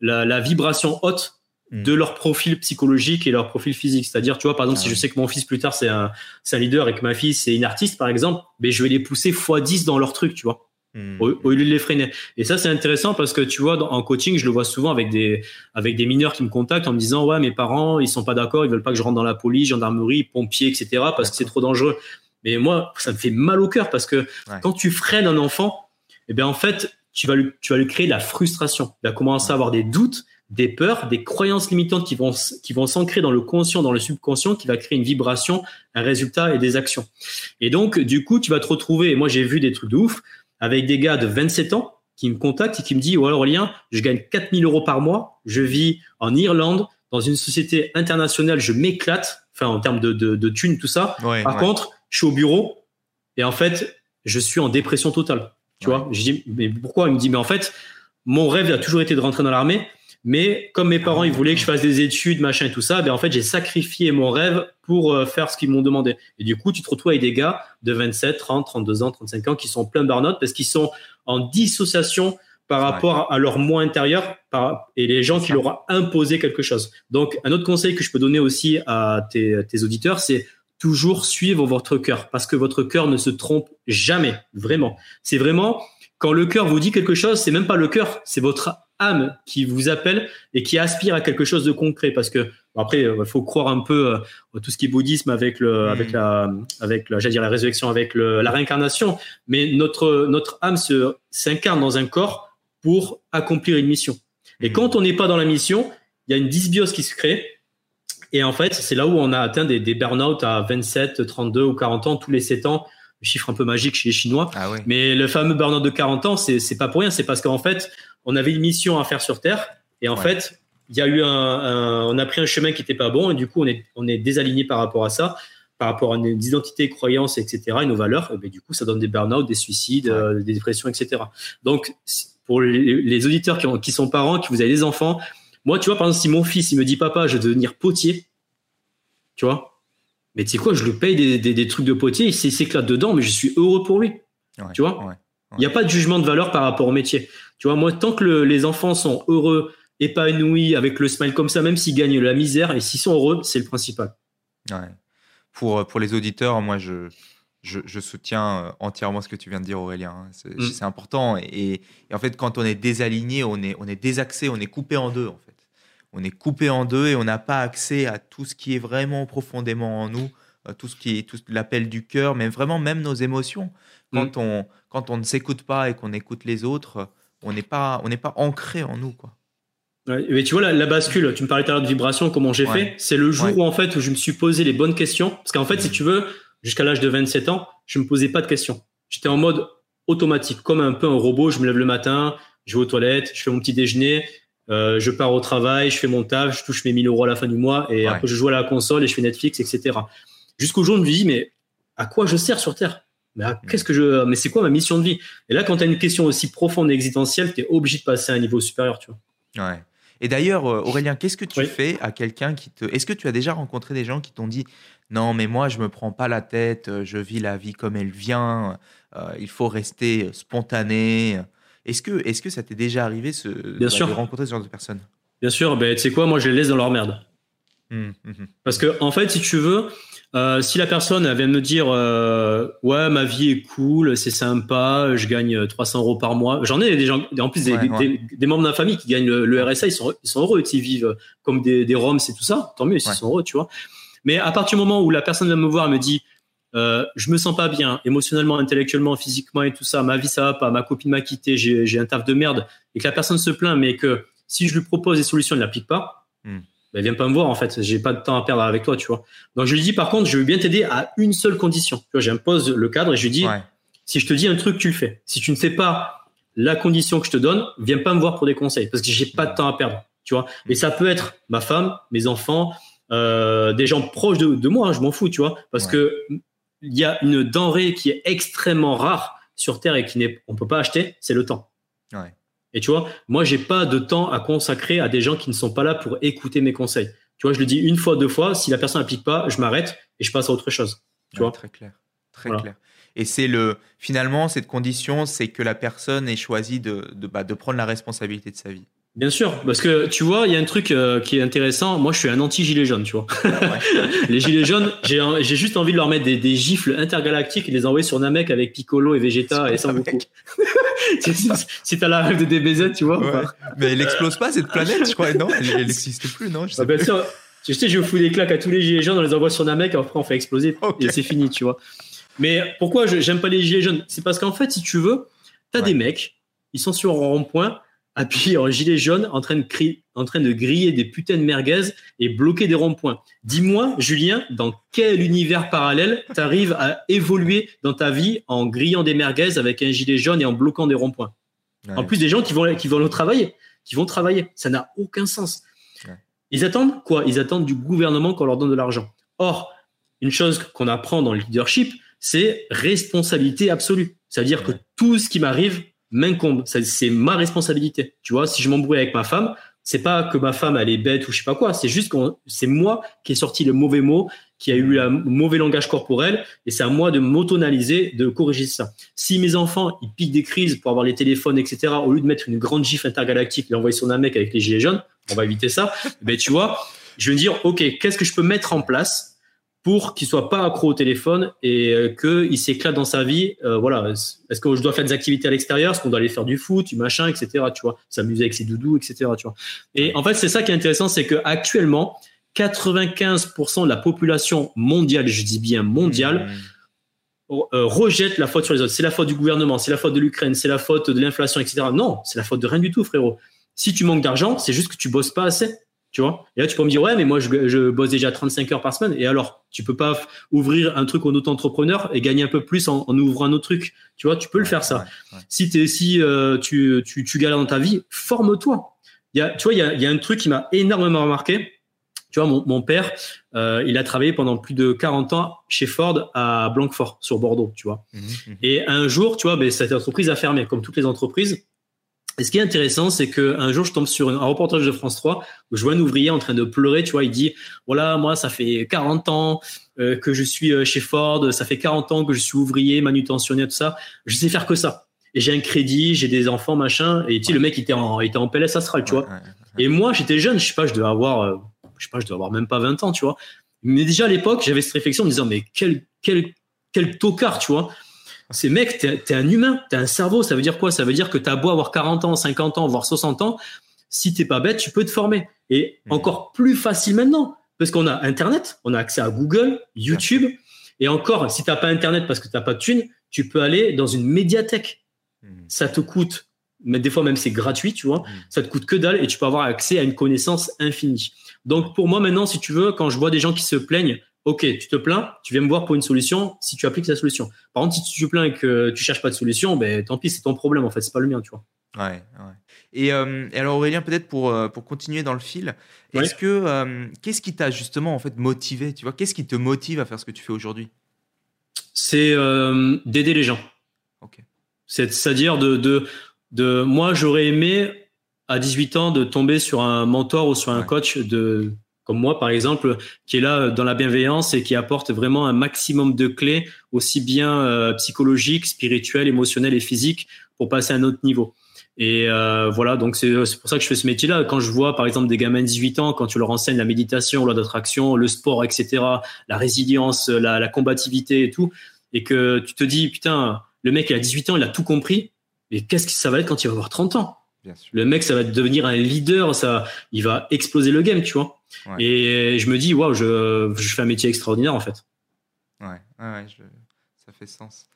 la, la, vibration haute hmm. de leur profil psychologique et leur profil physique. C'est-à-dire, tu vois, par exemple, si ah je sais que mon fils plus tard c'est un, un leader et que ma fille c'est une artiste, par exemple, ben, je vais les pousser x 10 dans leur truc, tu vois. Hmm. Au, lieu de les freiner. Et ça, c'est intéressant parce que tu vois, en coaching, je le vois souvent avec des, avec des mineurs qui me contactent en me disant, ouais, mes parents, ils sont pas d'accord, ils veulent pas que je rentre dans la police, gendarmerie, pompiers, etc., parce que c'est trop dangereux. Mais moi, ça me fait mal au cœur parce que quand tu freines un enfant, eh bien, en fait, tu vas lui, tu vas lui créer de la frustration. Il va commencer à avoir des doutes, des peurs, des croyances limitantes qui vont, qui vont s'ancrer dans le conscient, dans le subconscient, qui va créer une vibration, un résultat et des actions. Et donc, du coup, tu vas te retrouver, et moi, j'ai vu des trucs de ouf, avec des gars de 27 ans qui me contactent et qui me disent, ouais, Aurélien, je gagne 4000 euros par mois, je vis en Irlande, dans une société internationale, je m'éclate, enfin, en termes de, de, de thunes, tout ça. par contre, je suis au bureau et en fait, je suis en dépression totale. Tu vois, je dis, mais pourquoi? Il me dit, mais en fait, mon rêve a toujours été de rentrer dans l'armée, mais comme mes parents, ils voulaient que je fasse des études, machin et tout ça, ben en fait, j'ai sacrifié mon rêve pour euh, faire ce qu'ils m'ont demandé. Et du coup, tu te retrouves avec des gars de 27, 30, 32 ans, 35 ans qui sont pleins de burn parce qu'ils sont en dissociation par rapport à leur moi intérieur et les gens qui leur ont imposé quelque chose. Donc, un autre conseil que je peux donner aussi à tes, tes auditeurs, c'est toujours suivre votre cœur parce que votre cœur ne se trompe jamais, vraiment. C'est vraiment quand le cœur vous dit quelque chose, c'est même pas le cœur, c'est votre âme qui vous appelle et qui aspire à quelque chose de concret parce que après il faut croire un peu euh, tout ce qui est bouddhisme avec le mm. avec la avec la dire la résurrection avec le, la réincarnation mais notre notre âme se s'incarne dans un corps pour accomplir une mission et mm. quand on n'est pas dans la mission il y a une dysbiose qui se crée et en fait c'est là où on a atteint des, des burn-out à 27 32 ou 40 ans tous les 7 ans chiffre un peu magique chez les Chinois. Ah Mais le fameux burn-out de 40 ans, c'est, pas pour rien. C'est parce qu'en fait, on avait une mission à faire sur Terre. Et en fait, il y a eu un, on a pris un chemin qui n'était pas bon. Et du coup, on est, on est désaligné par rapport à ça, par rapport à nos identités, croyances, etc. et nos valeurs. Et ben, du coup, ça donne des burn-out, des suicides, euh, des dépressions, etc. Donc, pour les, auditeurs qui, ont, qui sont parents, qui vous avez des enfants, moi, tu vois, par exemple, si mon fils, il me dit, papa, je vais devenir potier, tu vois, mais tu sais quoi, je lui paye des, des, des trucs de potier, il s'éclate dedans, mais je suis heureux pour lui. tu vois Il n'y a pas de jugement de valeur par rapport au métier. Tu vois, moi, tant que les enfants sont heureux, épanouis, avec le smile comme ça, même s'ils gagnent la misère, et s'ils sont heureux, c'est le principal. Pour, pour les auditeurs, moi, je, je, je, soutiens euh, entièrement ce que tu viens de dire, Aurélien. Hein. Mm. C'est important. Et, et, en fait, quand on est désaligné, on est, on est désaxé, on est coupé en deux, en fait on est coupé en deux et on n'a pas accès à tout ce qui est vraiment profondément en nous, euh, tout ce qui est tout l'appel du cœur, mais vraiment même nos émotions. Quand mm. on quand on ne s'écoute pas et qu'on écoute les autres, on n'est pas on n'est pas ancré en nous quoi. mais tu vois la, bascule, tu me parlais tout à l'heure de vibration, comment j'ai fait, c'est le jour où en fait où je me suis posé les bonnes questions parce qu'en fait si tu veux, jusqu'à l'âge de 27 ans, je me posais pas de questions. J'étais en mode automatique, comme un peu un robot, je me lève le matin, je vais aux toilettes, je fais mon petit déjeuner, euh, je pars au travail, je fais mon taf, je touche mes 1000 euros à la fin du mois et après je joue à la console et je fais Netflix, etc. Jusqu'au jour où je me dis, mais à quoi je sers sur Terre? Mais qu'est-ce que je, mais c'est quoi ma mission de vie? Et là, quand tu as une question aussi profonde et existentielle, tu es obligé de passer à un niveau supérieur, tu vois. Ouais. Et d'ailleurs, euh, Aurélien, qu'est-ce que tu fais à quelqu'un qui te. Est-ce que tu as déjà rencontré des gens qui t'ont dit Non, mais moi, je me prends pas la tête, je vis la vie comme elle vient, euh, il faut rester spontané est-ce que, est que ça t'est déjà arrivé ce, Bien bah, de rencontrer ce genre de personnes? Bien sûr, ben, tu sais quoi, moi je les laisse dans leur merde. Mmh, mmh, mmh. Parce que en fait, si tu veux, euh, si la personne vient me dire euh, ouais ma vie est cool, c'est sympa, je gagne 300 euros par mois. J'en ai des gens, en plus des, des, membres de ma famille qui gagnent le, RSA, ils sont, ils sont heureux, ils vivent comme des, des Roms et tout ça. Tant mieux, ils sont heureux, tu vois. Mais à partir du moment où la personne vient me voir et me dit euh, je me sens pas bien émotionnellement, intellectuellement, physiquement et tout ça. Ma vie ça va pas, ma copine m'a quitté, j'ai un taf de merde et que la personne se plaint, mais que si je lui propose des solutions, elle n'applique pas. Hmm. Ben, vient pas me voir en fait. J'ai pas de temps à perdre avec toi, tu vois. Donc je lui dis par contre, je veux bien t'aider à une seule condition. Tu vois, j'impose le cadre et je lui dis si je te dis un truc, tu le fais. Si tu ne fais pas la condition que je te donne, viens pas me voir pour des conseils parce que j'ai pas de temps à perdre, tu vois. Et ça peut être ma femme, mes enfants, euh, des gens proches de, moi, hein, je m'en fous, tu vois, parce que il y a une denrée qui est extrêmement rare sur Terre et qui n'est, on peut pas acheter, c'est le temps. Et tu vois, moi, j'ai pas de temps à consacrer à des gens qui ne sont pas là pour écouter mes conseils. Tu vois, je le dis une fois, deux fois. Si la personne n'applique pas, je m'arrête et je passe à autre chose. Tu vois? Très clair. Très clair. Et c'est le finalement cette condition, c'est que la personne ait choisi de de, bah, de prendre la responsabilité de sa vie. Bien sûr, parce que tu vois, il y a un truc euh, qui est intéressant. Moi, je suis un anti-gilet jaune, tu vois. les gilets jaunes, j'ai juste envie de leur mettre des, des, gifles intergalactiques et les envoyer sur Namek avec Piccolo et Vegeta et Sangoku. si t'as la rêve de DBZ, tu vois. Ouais. Mais elle explose pas cette planète, je crois. Non, elle n'existe plus, non. Je sais ah, bien sûr. Tu sais, je fous des claques à tous les gilets jaunes, on les envoie sur Namek, et après on fait exploser et c'est fini, tu vois. Mais pourquoi j'aime pas les gilets jaunes? C'est parce qu'en fait, si tu veux, t'as des mecs, ils sont sur un rond-point appuyé en gilet jaune, en train de, crier, en train de griller des putains de merguez et bloquer des ronds-points. Dis-moi, Julien, dans quel univers parallèle t'arrives à évoluer dans ta vie en grillant des merguez avec un gilet jaune et en bloquant des ronds-points En plus, des gens qui vont, qui vont le travailler, qui vont travailler. Ça n'a aucun sens. Ils attendent quoi? Ils attendent du gouvernement qu'on leur donne de l'argent. Or, une chose qu'on apprend dans le leadership, c'est responsabilité absolue. C'est-à-dire que tout ce qui m'arrive, m'incombe. C'est ma responsabilité. Tu vois, si je m'embrouille avec ma femme, c'est pas que ma femme elle est bête ou je sais pas quoi. C'est juste que c'est moi qui ai sorti le mauvais mot, qui a eu le mauvais langage corporel, et c'est à moi de m'autonaliser, de corriger ça. Si mes enfants ils piquent des crises pour avoir les téléphones, etc., au lieu de mettre une grande gifle intergalactique, l'envoyer sur un mec avec les gilets jaunes, on va éviter ça. Ben tu vois, je vais me dire ok, qu'est-ce que je peux mettre en place pour qu'il soit pas accro au téléphone et euh, qu'il s'éclate dans sa vie. Euh, voilà, est-ce que je dois faire des activités à l'extérieur, est-ce qu'on doit aller faire du foot, du machin, etc. Tu vois, s'amuser avec ses doudous, etc. Tu vois? Et en fait, c'est ça qui est intéressant, c'est que actuellement, 95% de la population mondiale, je dis bien mondiale, mmh. euh, rejette la faute sur les autres. C'est la faute du gouvernement, c'est la faute de l'Ukraine, c'est la faute de l'inflation, etc. Non, c'est la faute de rien du tout, frérot. Si tu manques d'argent, c'est juste que tu bosses pas assez. Tu vois Et là, tu peux me dire, ouais, mais moi, je, bosse déjà 35 heures par semaine. Et alors, tu peux pas ouvrir un truc en auto-entrepreneur et gagner un peu plus en, ouvrant un autre truc. Tu vois, tu peux le faire ça. Si, es, si euh, tu, tu, tu, galères dans ta vie, forme-toi. Tu vois, il y a, il y a un truc qui m'a énormément marqué. Tu vois, mon, mon père, euh, il a travaillé pendant plus de 40 ans chez Ford à Blanquefort, sur Bordeaux, tu vois. Mmh, mmh. Et un jour, tu vois, ben, cette entreprise a fermé, comme toutes les entreprises. Et ce qui est intéressant, c'est qu'un jour, je tombe sur un reportage de France 3 où je vois un ouvrier en train de pleurer. Tu vois, il dit voilà, moi, ça fait 40 ans euh, que je suis euh, chez Ford, ça fait 40 ans que je suis ouvrier, manutentionnaire, tout ça. Je sais faire que ça. Et j'ai un crédit, j'ai des enfants, machin. Et tu sais, le mec, il était en, il était en PLS astral, tu vois. Et moi, j'étais jeune, je sais pas, je devais avoir, euh, je sais pas, je devais avoir même pas 20 ans, tu vois. Mais déjà à l'époque, j'avais cette réflexion en me disant mais quel quel quel tocard, tu vois. C'est mec, t'es es un humain, t'as un cerveau. Ça veut dire quoi? Ça veut dire que t'as beau avoir 40 ans, 50 ans, voire 60 ans, si t'es pas bête, tu peux te former. Et mmh. encore plus facile maintenant, parce qu'on a Internet, on a accès à Google, YouTube, et encore, si t'as pas Internet parce que t'as pas de thunes, tu peux aller dans une médiathèque. Mmh. Ça te coûte, mais des fois même c'est gratuit, tu vois. Mmh. Ça te coûte que dalle et tu peux avoir accès à une connaissance infinie. Donc pour moi maintenant, si tu veux, quand je vois des gens qui se plaignent Ok, tu te plains, tu viens me voir pour une solution si tu appliques la solution. Par contre, si tu te plains et que tu cherches pas de solution, ben tant pis, c'est ton problème en fait, c'est pas le mien, tu vois. Ouais, ouais. Et, euh, alors Aurélien, peut-être pour, euh, pour continuer dans le fil, est-ce que euh, qu'est-ce qui t'a justement en fait motivé, tu vois, qu'est-ce qui te motive à faire ce que tu fais aujourd'hui? C'est d'aider les gens. Ok. C'est-à-dire de, de, de moi j'aurais aimé à 18 ans de tomber sur un mentor ou sur un coach de comme moi par exemple, qui est là euh, dans la bienveillance et qui apporte vraiment un maximum de clés, aussi bien euh, psychologiques, spirituelles, émotionnelles et physiques, pour passer à un autre niveau. Et euh, voilà, donc c'est pour ça que je fais ce métier-là. Quand je vois par exemple des gamins de 18 ans, quand tu leur enseignes la méditation, la d'attraction, le sport, etc., la résilience, la, la combativité et tout, et que tu te dis, putain, le mec il a 18 ans, il a tout compris, et qu'est-ce que ça va être quand il va avoir 30 ans? Le mec, ça va devenir un leader, ça, il va exploser le game, tu vois. Et je me dis, waouh, je, je, fais un métier extraordinaire en fait. Ouais, ouais, ça fait sens.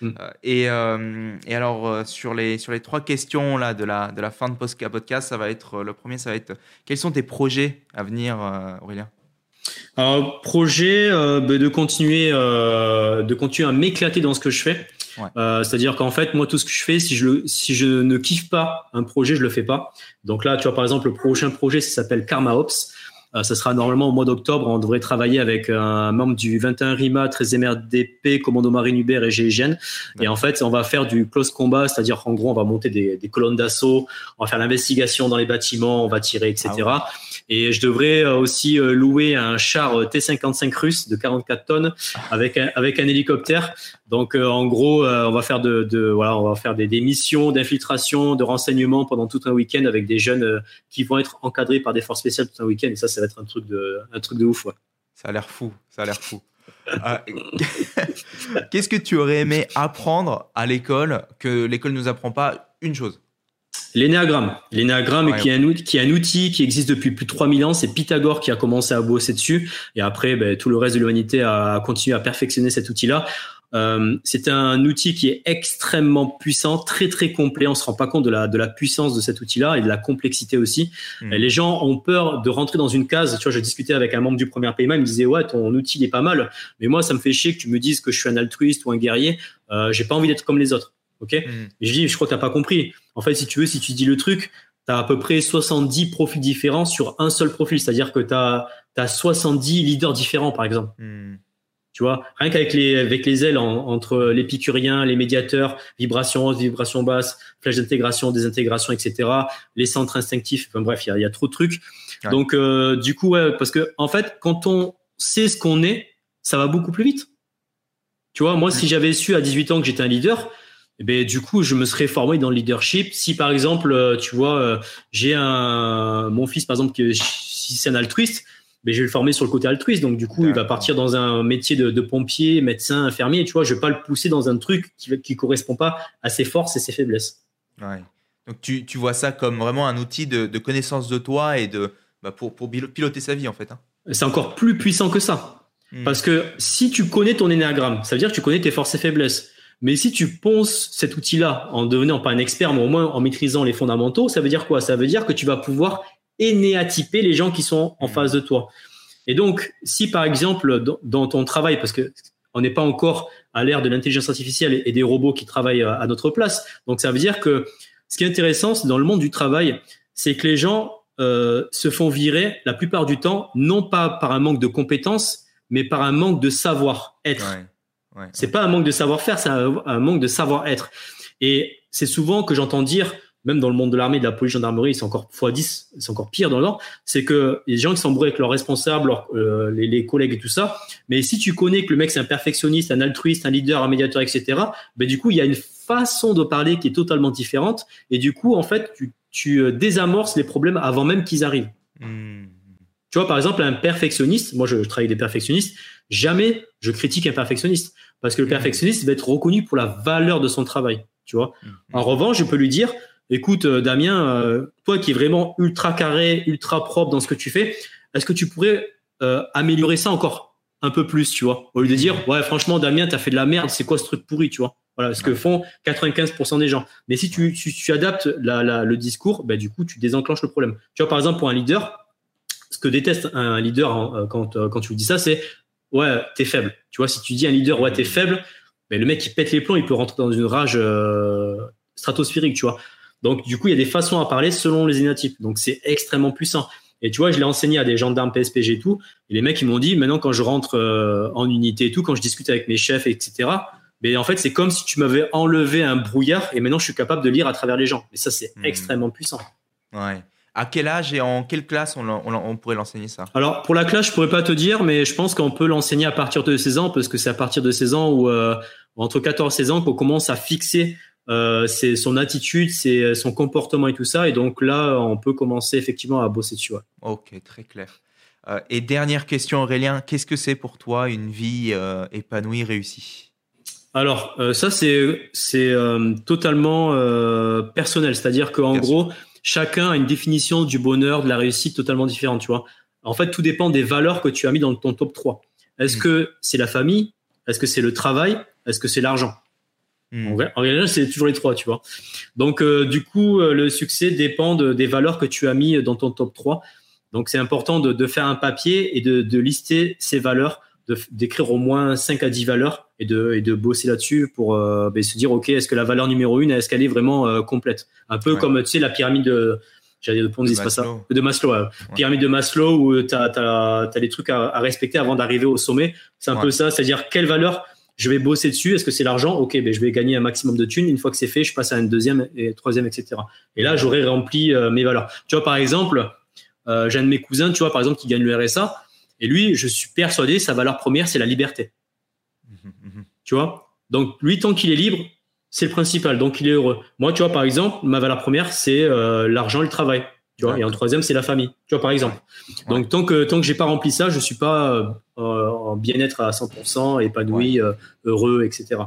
Mm. Euh, et, euh, et, alors, euh, sur, les, sur les trois questions là, de, la, de la fin de podcast, ça va être, le premier, ça va être quels sont tes projets à venir, Aurélien? Alors, projet bah, de continuer de continuer à m'éclater dans ce que je fais. C'est-à-dire qu'en fait, moi, tout ce que je fais, si je, le, si je ne kiffe pas un projet, je le fais pas. Donc là, tu vois, par exemple, le prochain projet, ça s'appelle Karma Ops. Euh, ça sera normalement au mois d'octobre. On devrait travailler avec un membre du 21 RIMA, 13 MRDP, Commando Marine Hubert et GIGN. Et en fait, on va faire du close combat, c'est-à-dire qu'en gros, on va monter des, colonnes d'assaut, on va faire l'investigation dans les bâtiments, on va tirer, etc. et je devrais euh, aussi euh, louer un char T-55 russe de 44 tonnes avec un, avec un hélicoptère. Donc en gros, on va faire de, voilà, on va faire des, des missions d'infiltration, de renseignement pendant tout un week-end avec des jeunes qui vont être encadrés par des forces spéciales tout un week-end. Et ça, ça va être un truc de, un truc de ouf. Ouais. Ça a l'air fou. Ça a l'air fou. Euh, qu'est-ce que tu aurais aimé apprendre à l'école que l'école ne nous apprend pas? Une chose. L'énéagramme. L'énéagramme qui, est un, qui est un outil qui existe depuis plus de 3000 ans. C'est Pythagore qui a commencé à bosser dessus. Et après, ben, tout le reste de l'humanité a continué à perfectionner cet outil-là. Euh, c'est un outil qui est extrêmement puissant, très très complet. On se rend pas compte de la de la puissance de cet outil-là et de la complexité aussi. Hmm. Les gens ont peur de rentrer dans une case. Tu vois, je discutais avec un membre du premier paiement, il me disait ouais, ton outil est pas mal, mais moi ça me fait chier que tu me dises que je suis un altruiste ou un guerrier. Euh, J'ai pas envie d'être comme les autres. Ok hmm. Je dis, je crois que t'as pas compris. En fait, si tu veux, si tu dis le truc, tu as à peu près 70 profils différents sur un seul profil. C'est-à-dire que tu as, as, 70 leaders différents, par exemple. Hmm. Tu vois, rien qu'avec les avec les ailes entre l'épicurien, les médiateurs, vibration haute, vibration basse, flash d'intégration, désintégration, etc. Les centres instinctifs. Enfin bref, il y a, y a, trop de trucs. Donc euh, du coup, ouais, parce que en fait, quand on sait ce qu'on est, ça va beaucoup plus vite. Tu vois, moi, si j'avais su à 18 ans que j'étais un leader, eh ben du coup, je me serais formé dans le leadership. Si par exemple, euh, tu vois, euh, j'ai un mon fils par exemple qui si c'est un altruiste, mais je vais le former sur le côté altruiste. Donc, du coup, il va partir dans un métier de, pompier, médecin, infirmier. Tu vois, je vais pas le pousser dans un truc qui, qui correspond pas à ses forces et ses faiblesses. Ouais. Donc, tu, tu vois ça comme vraiment un outil de, connaissance de toi et de, bah, pour, pour piloter sa vie, en fait. Hein. C'est encore plus puissant que ça. Hmm. Parce que si tu connais ton énéagramme, ça veut dire que tu connais tes forces et faiblesses. Mais si tu ponces cet outil-là en devenant pas un expert, mais au moins en maîtrisant les fondamentaux, ça veut dire quoi? Ça veut dire que tu vas pouvoir énéatyper les gens qui sont en face de toi. Et donc, si par exemple dans, ton travail, parce que on n'est pas encore à l'ère de l'intelligence artificielle et des robots qui travaillent à notre place, donc ça veut dire que ce qui est intéressant, c'est dans le monde du travail, c'est que les gens euh, se font virer la plupart du temps, non pas par un manque de compétences, mais par un manque de savoir-être. Ouais, c'est pas un manque de savoir-faire, c'est un, un manque de savoir-être. Et c'est souvent que j'entends dire même dans le monde de l'armée, de la police, gendarmerie, c'est encore fois 10, c'est encore pire dans le nord, c'est que les gens qui s'embrouillent avec leurs responsables, euh, les, collègues et tout ça, mais si tu connais que le mec c'est un perfectionniste, un altruiste, un leader, un médiateur, etc., ben du coup, il y a une façon de parler qui est totalement différente, et du coup, en fait, tu, euh, désamorces les problèmes avant même qu'ils arrivent. Hmm. Tu vois, par exemple, un perfectionniste, moi je, travaille avec des perfectionnistes, jamais je critique un perfectionniste, parce que le hmm. perfectionniste va être reconnu pour la valeur de son travail. Tu vois. Hmm. En revanche, je peux lui dire, écoute euh, Damien, euh, toi qui es vraiment ultra carré, ultra propre dans ce que tu fais, est-ce que tu pourrais euh, améliorer ça encore un peu plus, tu vois, au lieu de dire ouais franchement Damien t'as fait de la merde, c'est quoi ce truc pourri, tu vois? Voilà ce que font 95% des gens. Mais si tu, tu, adaptes le discours, bah, du coup tu désenclenches le problème. Tu vois par exemple pour un leader, ce que déteste un leader quand, quand tu lui dis ça, c'est ouais t'es faible. Tu vois si tu dis à un leader ouais t'es faible, mais le mec qui pète les plombs, il peut rentrer dans une rage stratosphérique, tu vois. Donc, du coup, il y a des façons à parler selon les énotypes. Donc, c'est extrêmement puissant. Et tu vois, je l'ai enseigné à des gendarmes PSPG et tout. Et les mecs, ils m'ont dit, maintenant, quand je rentre euh, en unité et tout, quand je discute avec mes chefs, etc., mais en fait, c'est comme si tu m'avais enlevé un brouillard et maintenant, je suis capable de lire à travers les gens. Et ça, c'est hmm. extrêmement puissant. Ouais. À quel âge et en quelle classe on, on pourrait l'enseigner ça? Alors pour la classe, je pourrais pas te dire, mais je pense qu'on peut l'enseigner à partir de 16 ans parce que c'est à partir de 16 ans ou euh, entre 14 et 16 ans qu'on commence à fixer euh, c'est son attitude, c'est son comportement et tout ça. Et donc là, on peut commencer effectivement à bosser dessus. Ok, très clair. Euh, et dernière question, Aurélien, qu'est-ce que c'est pour toi une vie épanouie, réussie? Alors ça c'est c'est totalement personnel, c'est-à-dire qu'en gros chacun a une définition du bonheur, de la réussite totalement différente, tu vois. En fait, tout dépend des valeurs que tu as mis dans ton top 3. Est-ce mm. que c'est la famille? Est-ce que c'est le travail? Est-ce que c'est l'argent? Hmm. En réalité, c'est toujours les trois, tu vois. Donc, euh, du coup, euh, le succès dépend des valeurs que tu as mis dans ton top 3. Donc, c'est important de, faire un papier et de, lister ces valeurs, d'écrire au moins 5 à 10 valeurs et de, et de bosser là-dessus pour euh, ben, se dire, OK, est-ce que la valeur numéro 1, est-ce qu'elle est vraiment complète? Un peu comme, tu sais, la pyramide J'allais de Ponzi, c'est pas ça? De Maslow, pyramide de Maslow où tu as, as, des trucs à, respecter avant d'arriver au sommet. C'est un peu ça, c'est-à-dire quelle valeur je vais bosser dessus? Est-ce que c'est l'argent? Ok, ben je vais gagner un maximum de thunes. Une fois que c'est fait, je passe à une deuxième et troisième, etc. Et là, j'aurai rempli euh, mes valeurs. Tu vois, par exemple, euh, j'ai un de mes cousins, tu vois, par exemple, qui gagne le RSA. Et lui, je suis persuadé, sa valeur première, c'est la liberté. Mmh, mmh, mmh. Tu vois? Donc, lui, tant qu'il est libre, c'est le principal. Donc, il est heureux. Moi, tu vois, par exemple, ma valeur première, c'est euh, l'argent et le travail. Tu vois, et en troisième, c'est la famille. Tu vois, par exemple. Donc, tant que tant que j'ai pas rempli ça, je suis pas euh, en bien-être à 100%, épanoui, euh, heureux, etc.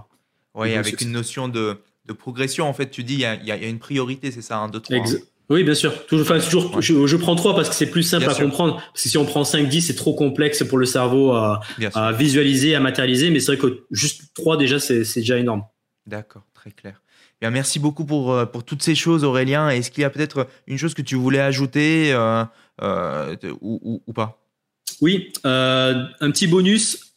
Oui, avec une notion de, de, progression, en fait, tu dis, il y a, y a, une priorité, c'est ça, un, deux, trois. Oui, bien sûr. Toujours, enfin, toujours, je, prends trois parce que c'est plus simple à comprendre. Parce que si on prend 5, 10, c'est trop complexe pour le cerveau à, à visualiser, à matérialiser. Mais c'est vrai que juste trois, déjà, c'est déjà énorme. D'accord, très clair merci beaucoup pour, euh, pour toutes ces choses, Aurélien. Est-ce qu'il y a peut-être une chose que tu voulais ajouter euh, euh, ou, pas? Oui, un petit bonus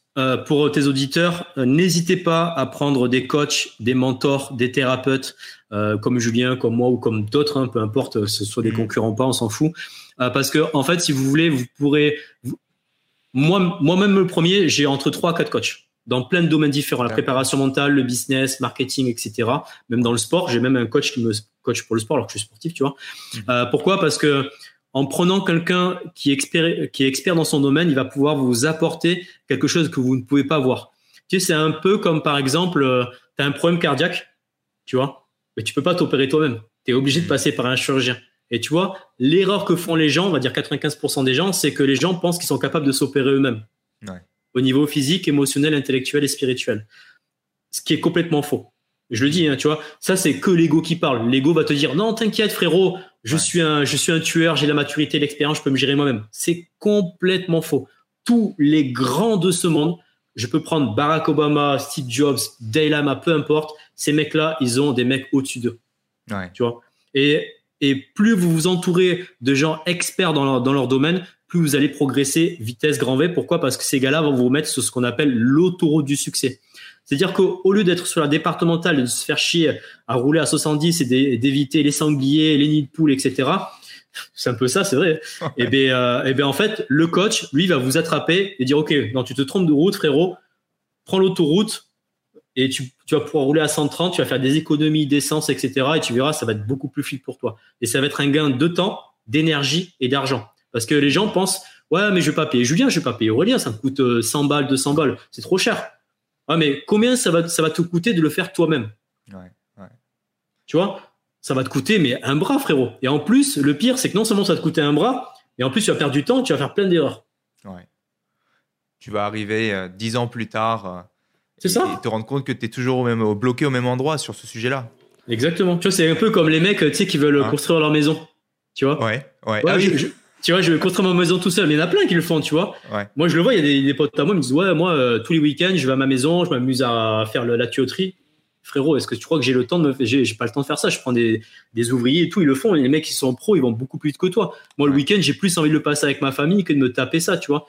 pour tes auditeurs. N'hésitez pas à prendre des coachs, des mentors, des thérapeutes comme Julien, comme moi ou comme d'autres, hein, peu importe, ce soit des mmh. concurrents pas, on s'en fout. parce que en fait, si vous voulez, vous pourrez. moi, moi-même le premier, j'ai entre 3 à 4 coachs dans plein de domaines différents, la préparation mentale, le business, marketing, etc. Même dans le sport, j'ai même un coach qui me coach pour le sport alors que je suis sportif, tu vois. Euh, pourquoi? Parce que en prenant quelqu'un qui est expert, qui est expert dans son domaine, il va pouvoir vous apporter quelque chose que vous ne pouvez pas voir. Tu sais, c'est un peu comme par exemple, euh, tu as un problème cardiaque, tu vois, mais tu peux pas t'opérer toi-même. Tu es obligé de passer par un chirurgien. Et tu vois, l'erreur que font les gens, on va dire 95% des gens, c'est que les gens pensent qu'ils sont capables de s'opérer eux-mêmes. Ouais au niveau physique, émotionnel, intellectuel et spirituel. Ce qui est complètement faux. Je le dis, hein, tu vois, ça c'est que l'ego qui parle. L'ego va te dire non, t'inquiète frérot, je suis un, je suis un tueur, j'ai la maturité, l'expérience, je peux me gérer moi-même. C'est complètement faux. Tous les grands de ce monde, je peux prendre Barack Obama, Steve Jobs, Dalai Lama, peu importe, ces mecs-là, ils ont des mecs au-dessus d'eux. Tu vois. Et et plus vous vous entourez de gens experts dans leur, dans leur domaine, plus vous allez progresser vitesse grand V. Pourquoi? Parce que ces gars-là vont vous mettre sur ce qu'on appelle l'autoroute du succès. C'est-à-dire qu'au lieu d'être sur la départementale et de se faire chier à rouler à 70 et d'éviter les sangliers, les nids de poules, etc., c'est un peu ça, c'est vrai. et eh bien, euh, bien, en fait, le coach, lui, va vous attraper et dire, OK, non, tu te trompes de route, frérot, prends l'autoroute et tu, tu, vas pouvoir rouler à 130, tu vas faire des économies d'essence, etc. Et tu verras, ça va être beaucoup plus fluide pour toi. Et ça va être un gain de temps, d'énergie et d'argent. Parce que les gens pensent, ouais, mais je vais pas payer Julien, je vais pas payer Aurélien, ça me coûte 100 euh, balles, 200 balles, c'est trop cher. Ouais, mais combien ça va, ça va te coûter de le faire toi-même ouais, ouais. Tu vois Ça va te coûter, mais un bras, frérot. Et en plus, le pire, c'est que non seulement ça va te coûter un bras, mais en plus, tu vas perdre du temps, tu vas faire plein d'erreurs. Ouais. Tu vas arriver euh, dix ans plus tard. Euh, c'est ça. Et te rendre compte que tu es toujours au même, bloqué au même endroit sur ce sujet-là. Exactement. Tu vois, c'est un peu comme les mecs, tu sais, qui veulent hein construire leur maison. Tu vois Ouais, ouais. ah, oui tu vois, je vais construire ma maison tout seul. Mais il y en a plein qui le font, tu vois. Moi, je le vois, il y a des, potes à moi qui me disent, ouais, moi, euh, tous les week-ends, je vais à ma maison, je m'amuse à faire la tuyauterie. Frérot, est-ce que tu crois que j'ai le temps de me j'ai, pas le temps de faire ça? Je prends des, ouvriers et tout, ils le font. les mecs qui sont pros, ils vont beaucoup plus vite que toi. Moi, le week-end, j'ai plus envie de le passer avec ma famille que de me taper ça, tu vois.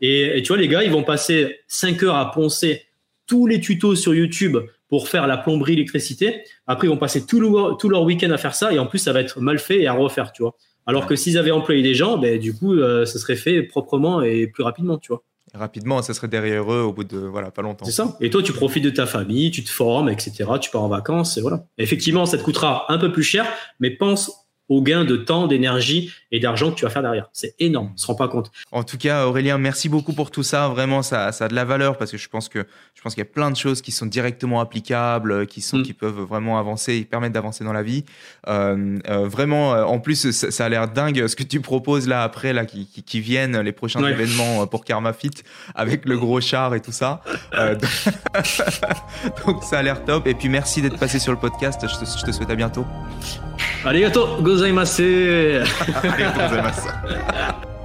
Et, tu vois, les gars, ils vont passer 5 heures à poncer tous les tutos sur YouTube pour faire la plomberie, l'électricité. Après, ils vont passer tout, tout leur week-end à faire ça. Et en plus, ça va être mal fait et à refaire, tu vois. Alors que s'ils avaient employé des gens, ben, du coup, euh, ça serait fait proprement et plus rapidement, tu vois. rapidement, ça serait derrière eux au bout de voilà pas longtemps. C'est ça. Et toi, tu profites de ta famille, tu te formes, etc. Tu pars en vacances et voilà. Effectivement, ça te coûtera un peu plus cher, mais pense au gain de mm. temps, d'énergie et d'argent que tu vas faire derrière. C'est énorme, on se rend pas compte. En tout cas, Aurélien, merci beaucoup pour tout ça. Vraiment, ça, ça a de la valeur parce que je pense que je pense qu'il y a plein de choses qui sont directement applicables, qui sont, mm. qui peuvent vraiment avancer et permettre d'avancer dans la vie. Euh, euh, vraiment, euh, en plus, ça, a l'air dingue ce que tu proposes là après, là, qui, viennent les prochains événements pour Karma Fit avec le gros char et tout ça. Donc... ça a l'air top. Et puis merci d'être passé sur le podcast. Je te, je te souhaite à bientôt. Allez, bientôt. Go ございます。ありがとうございます。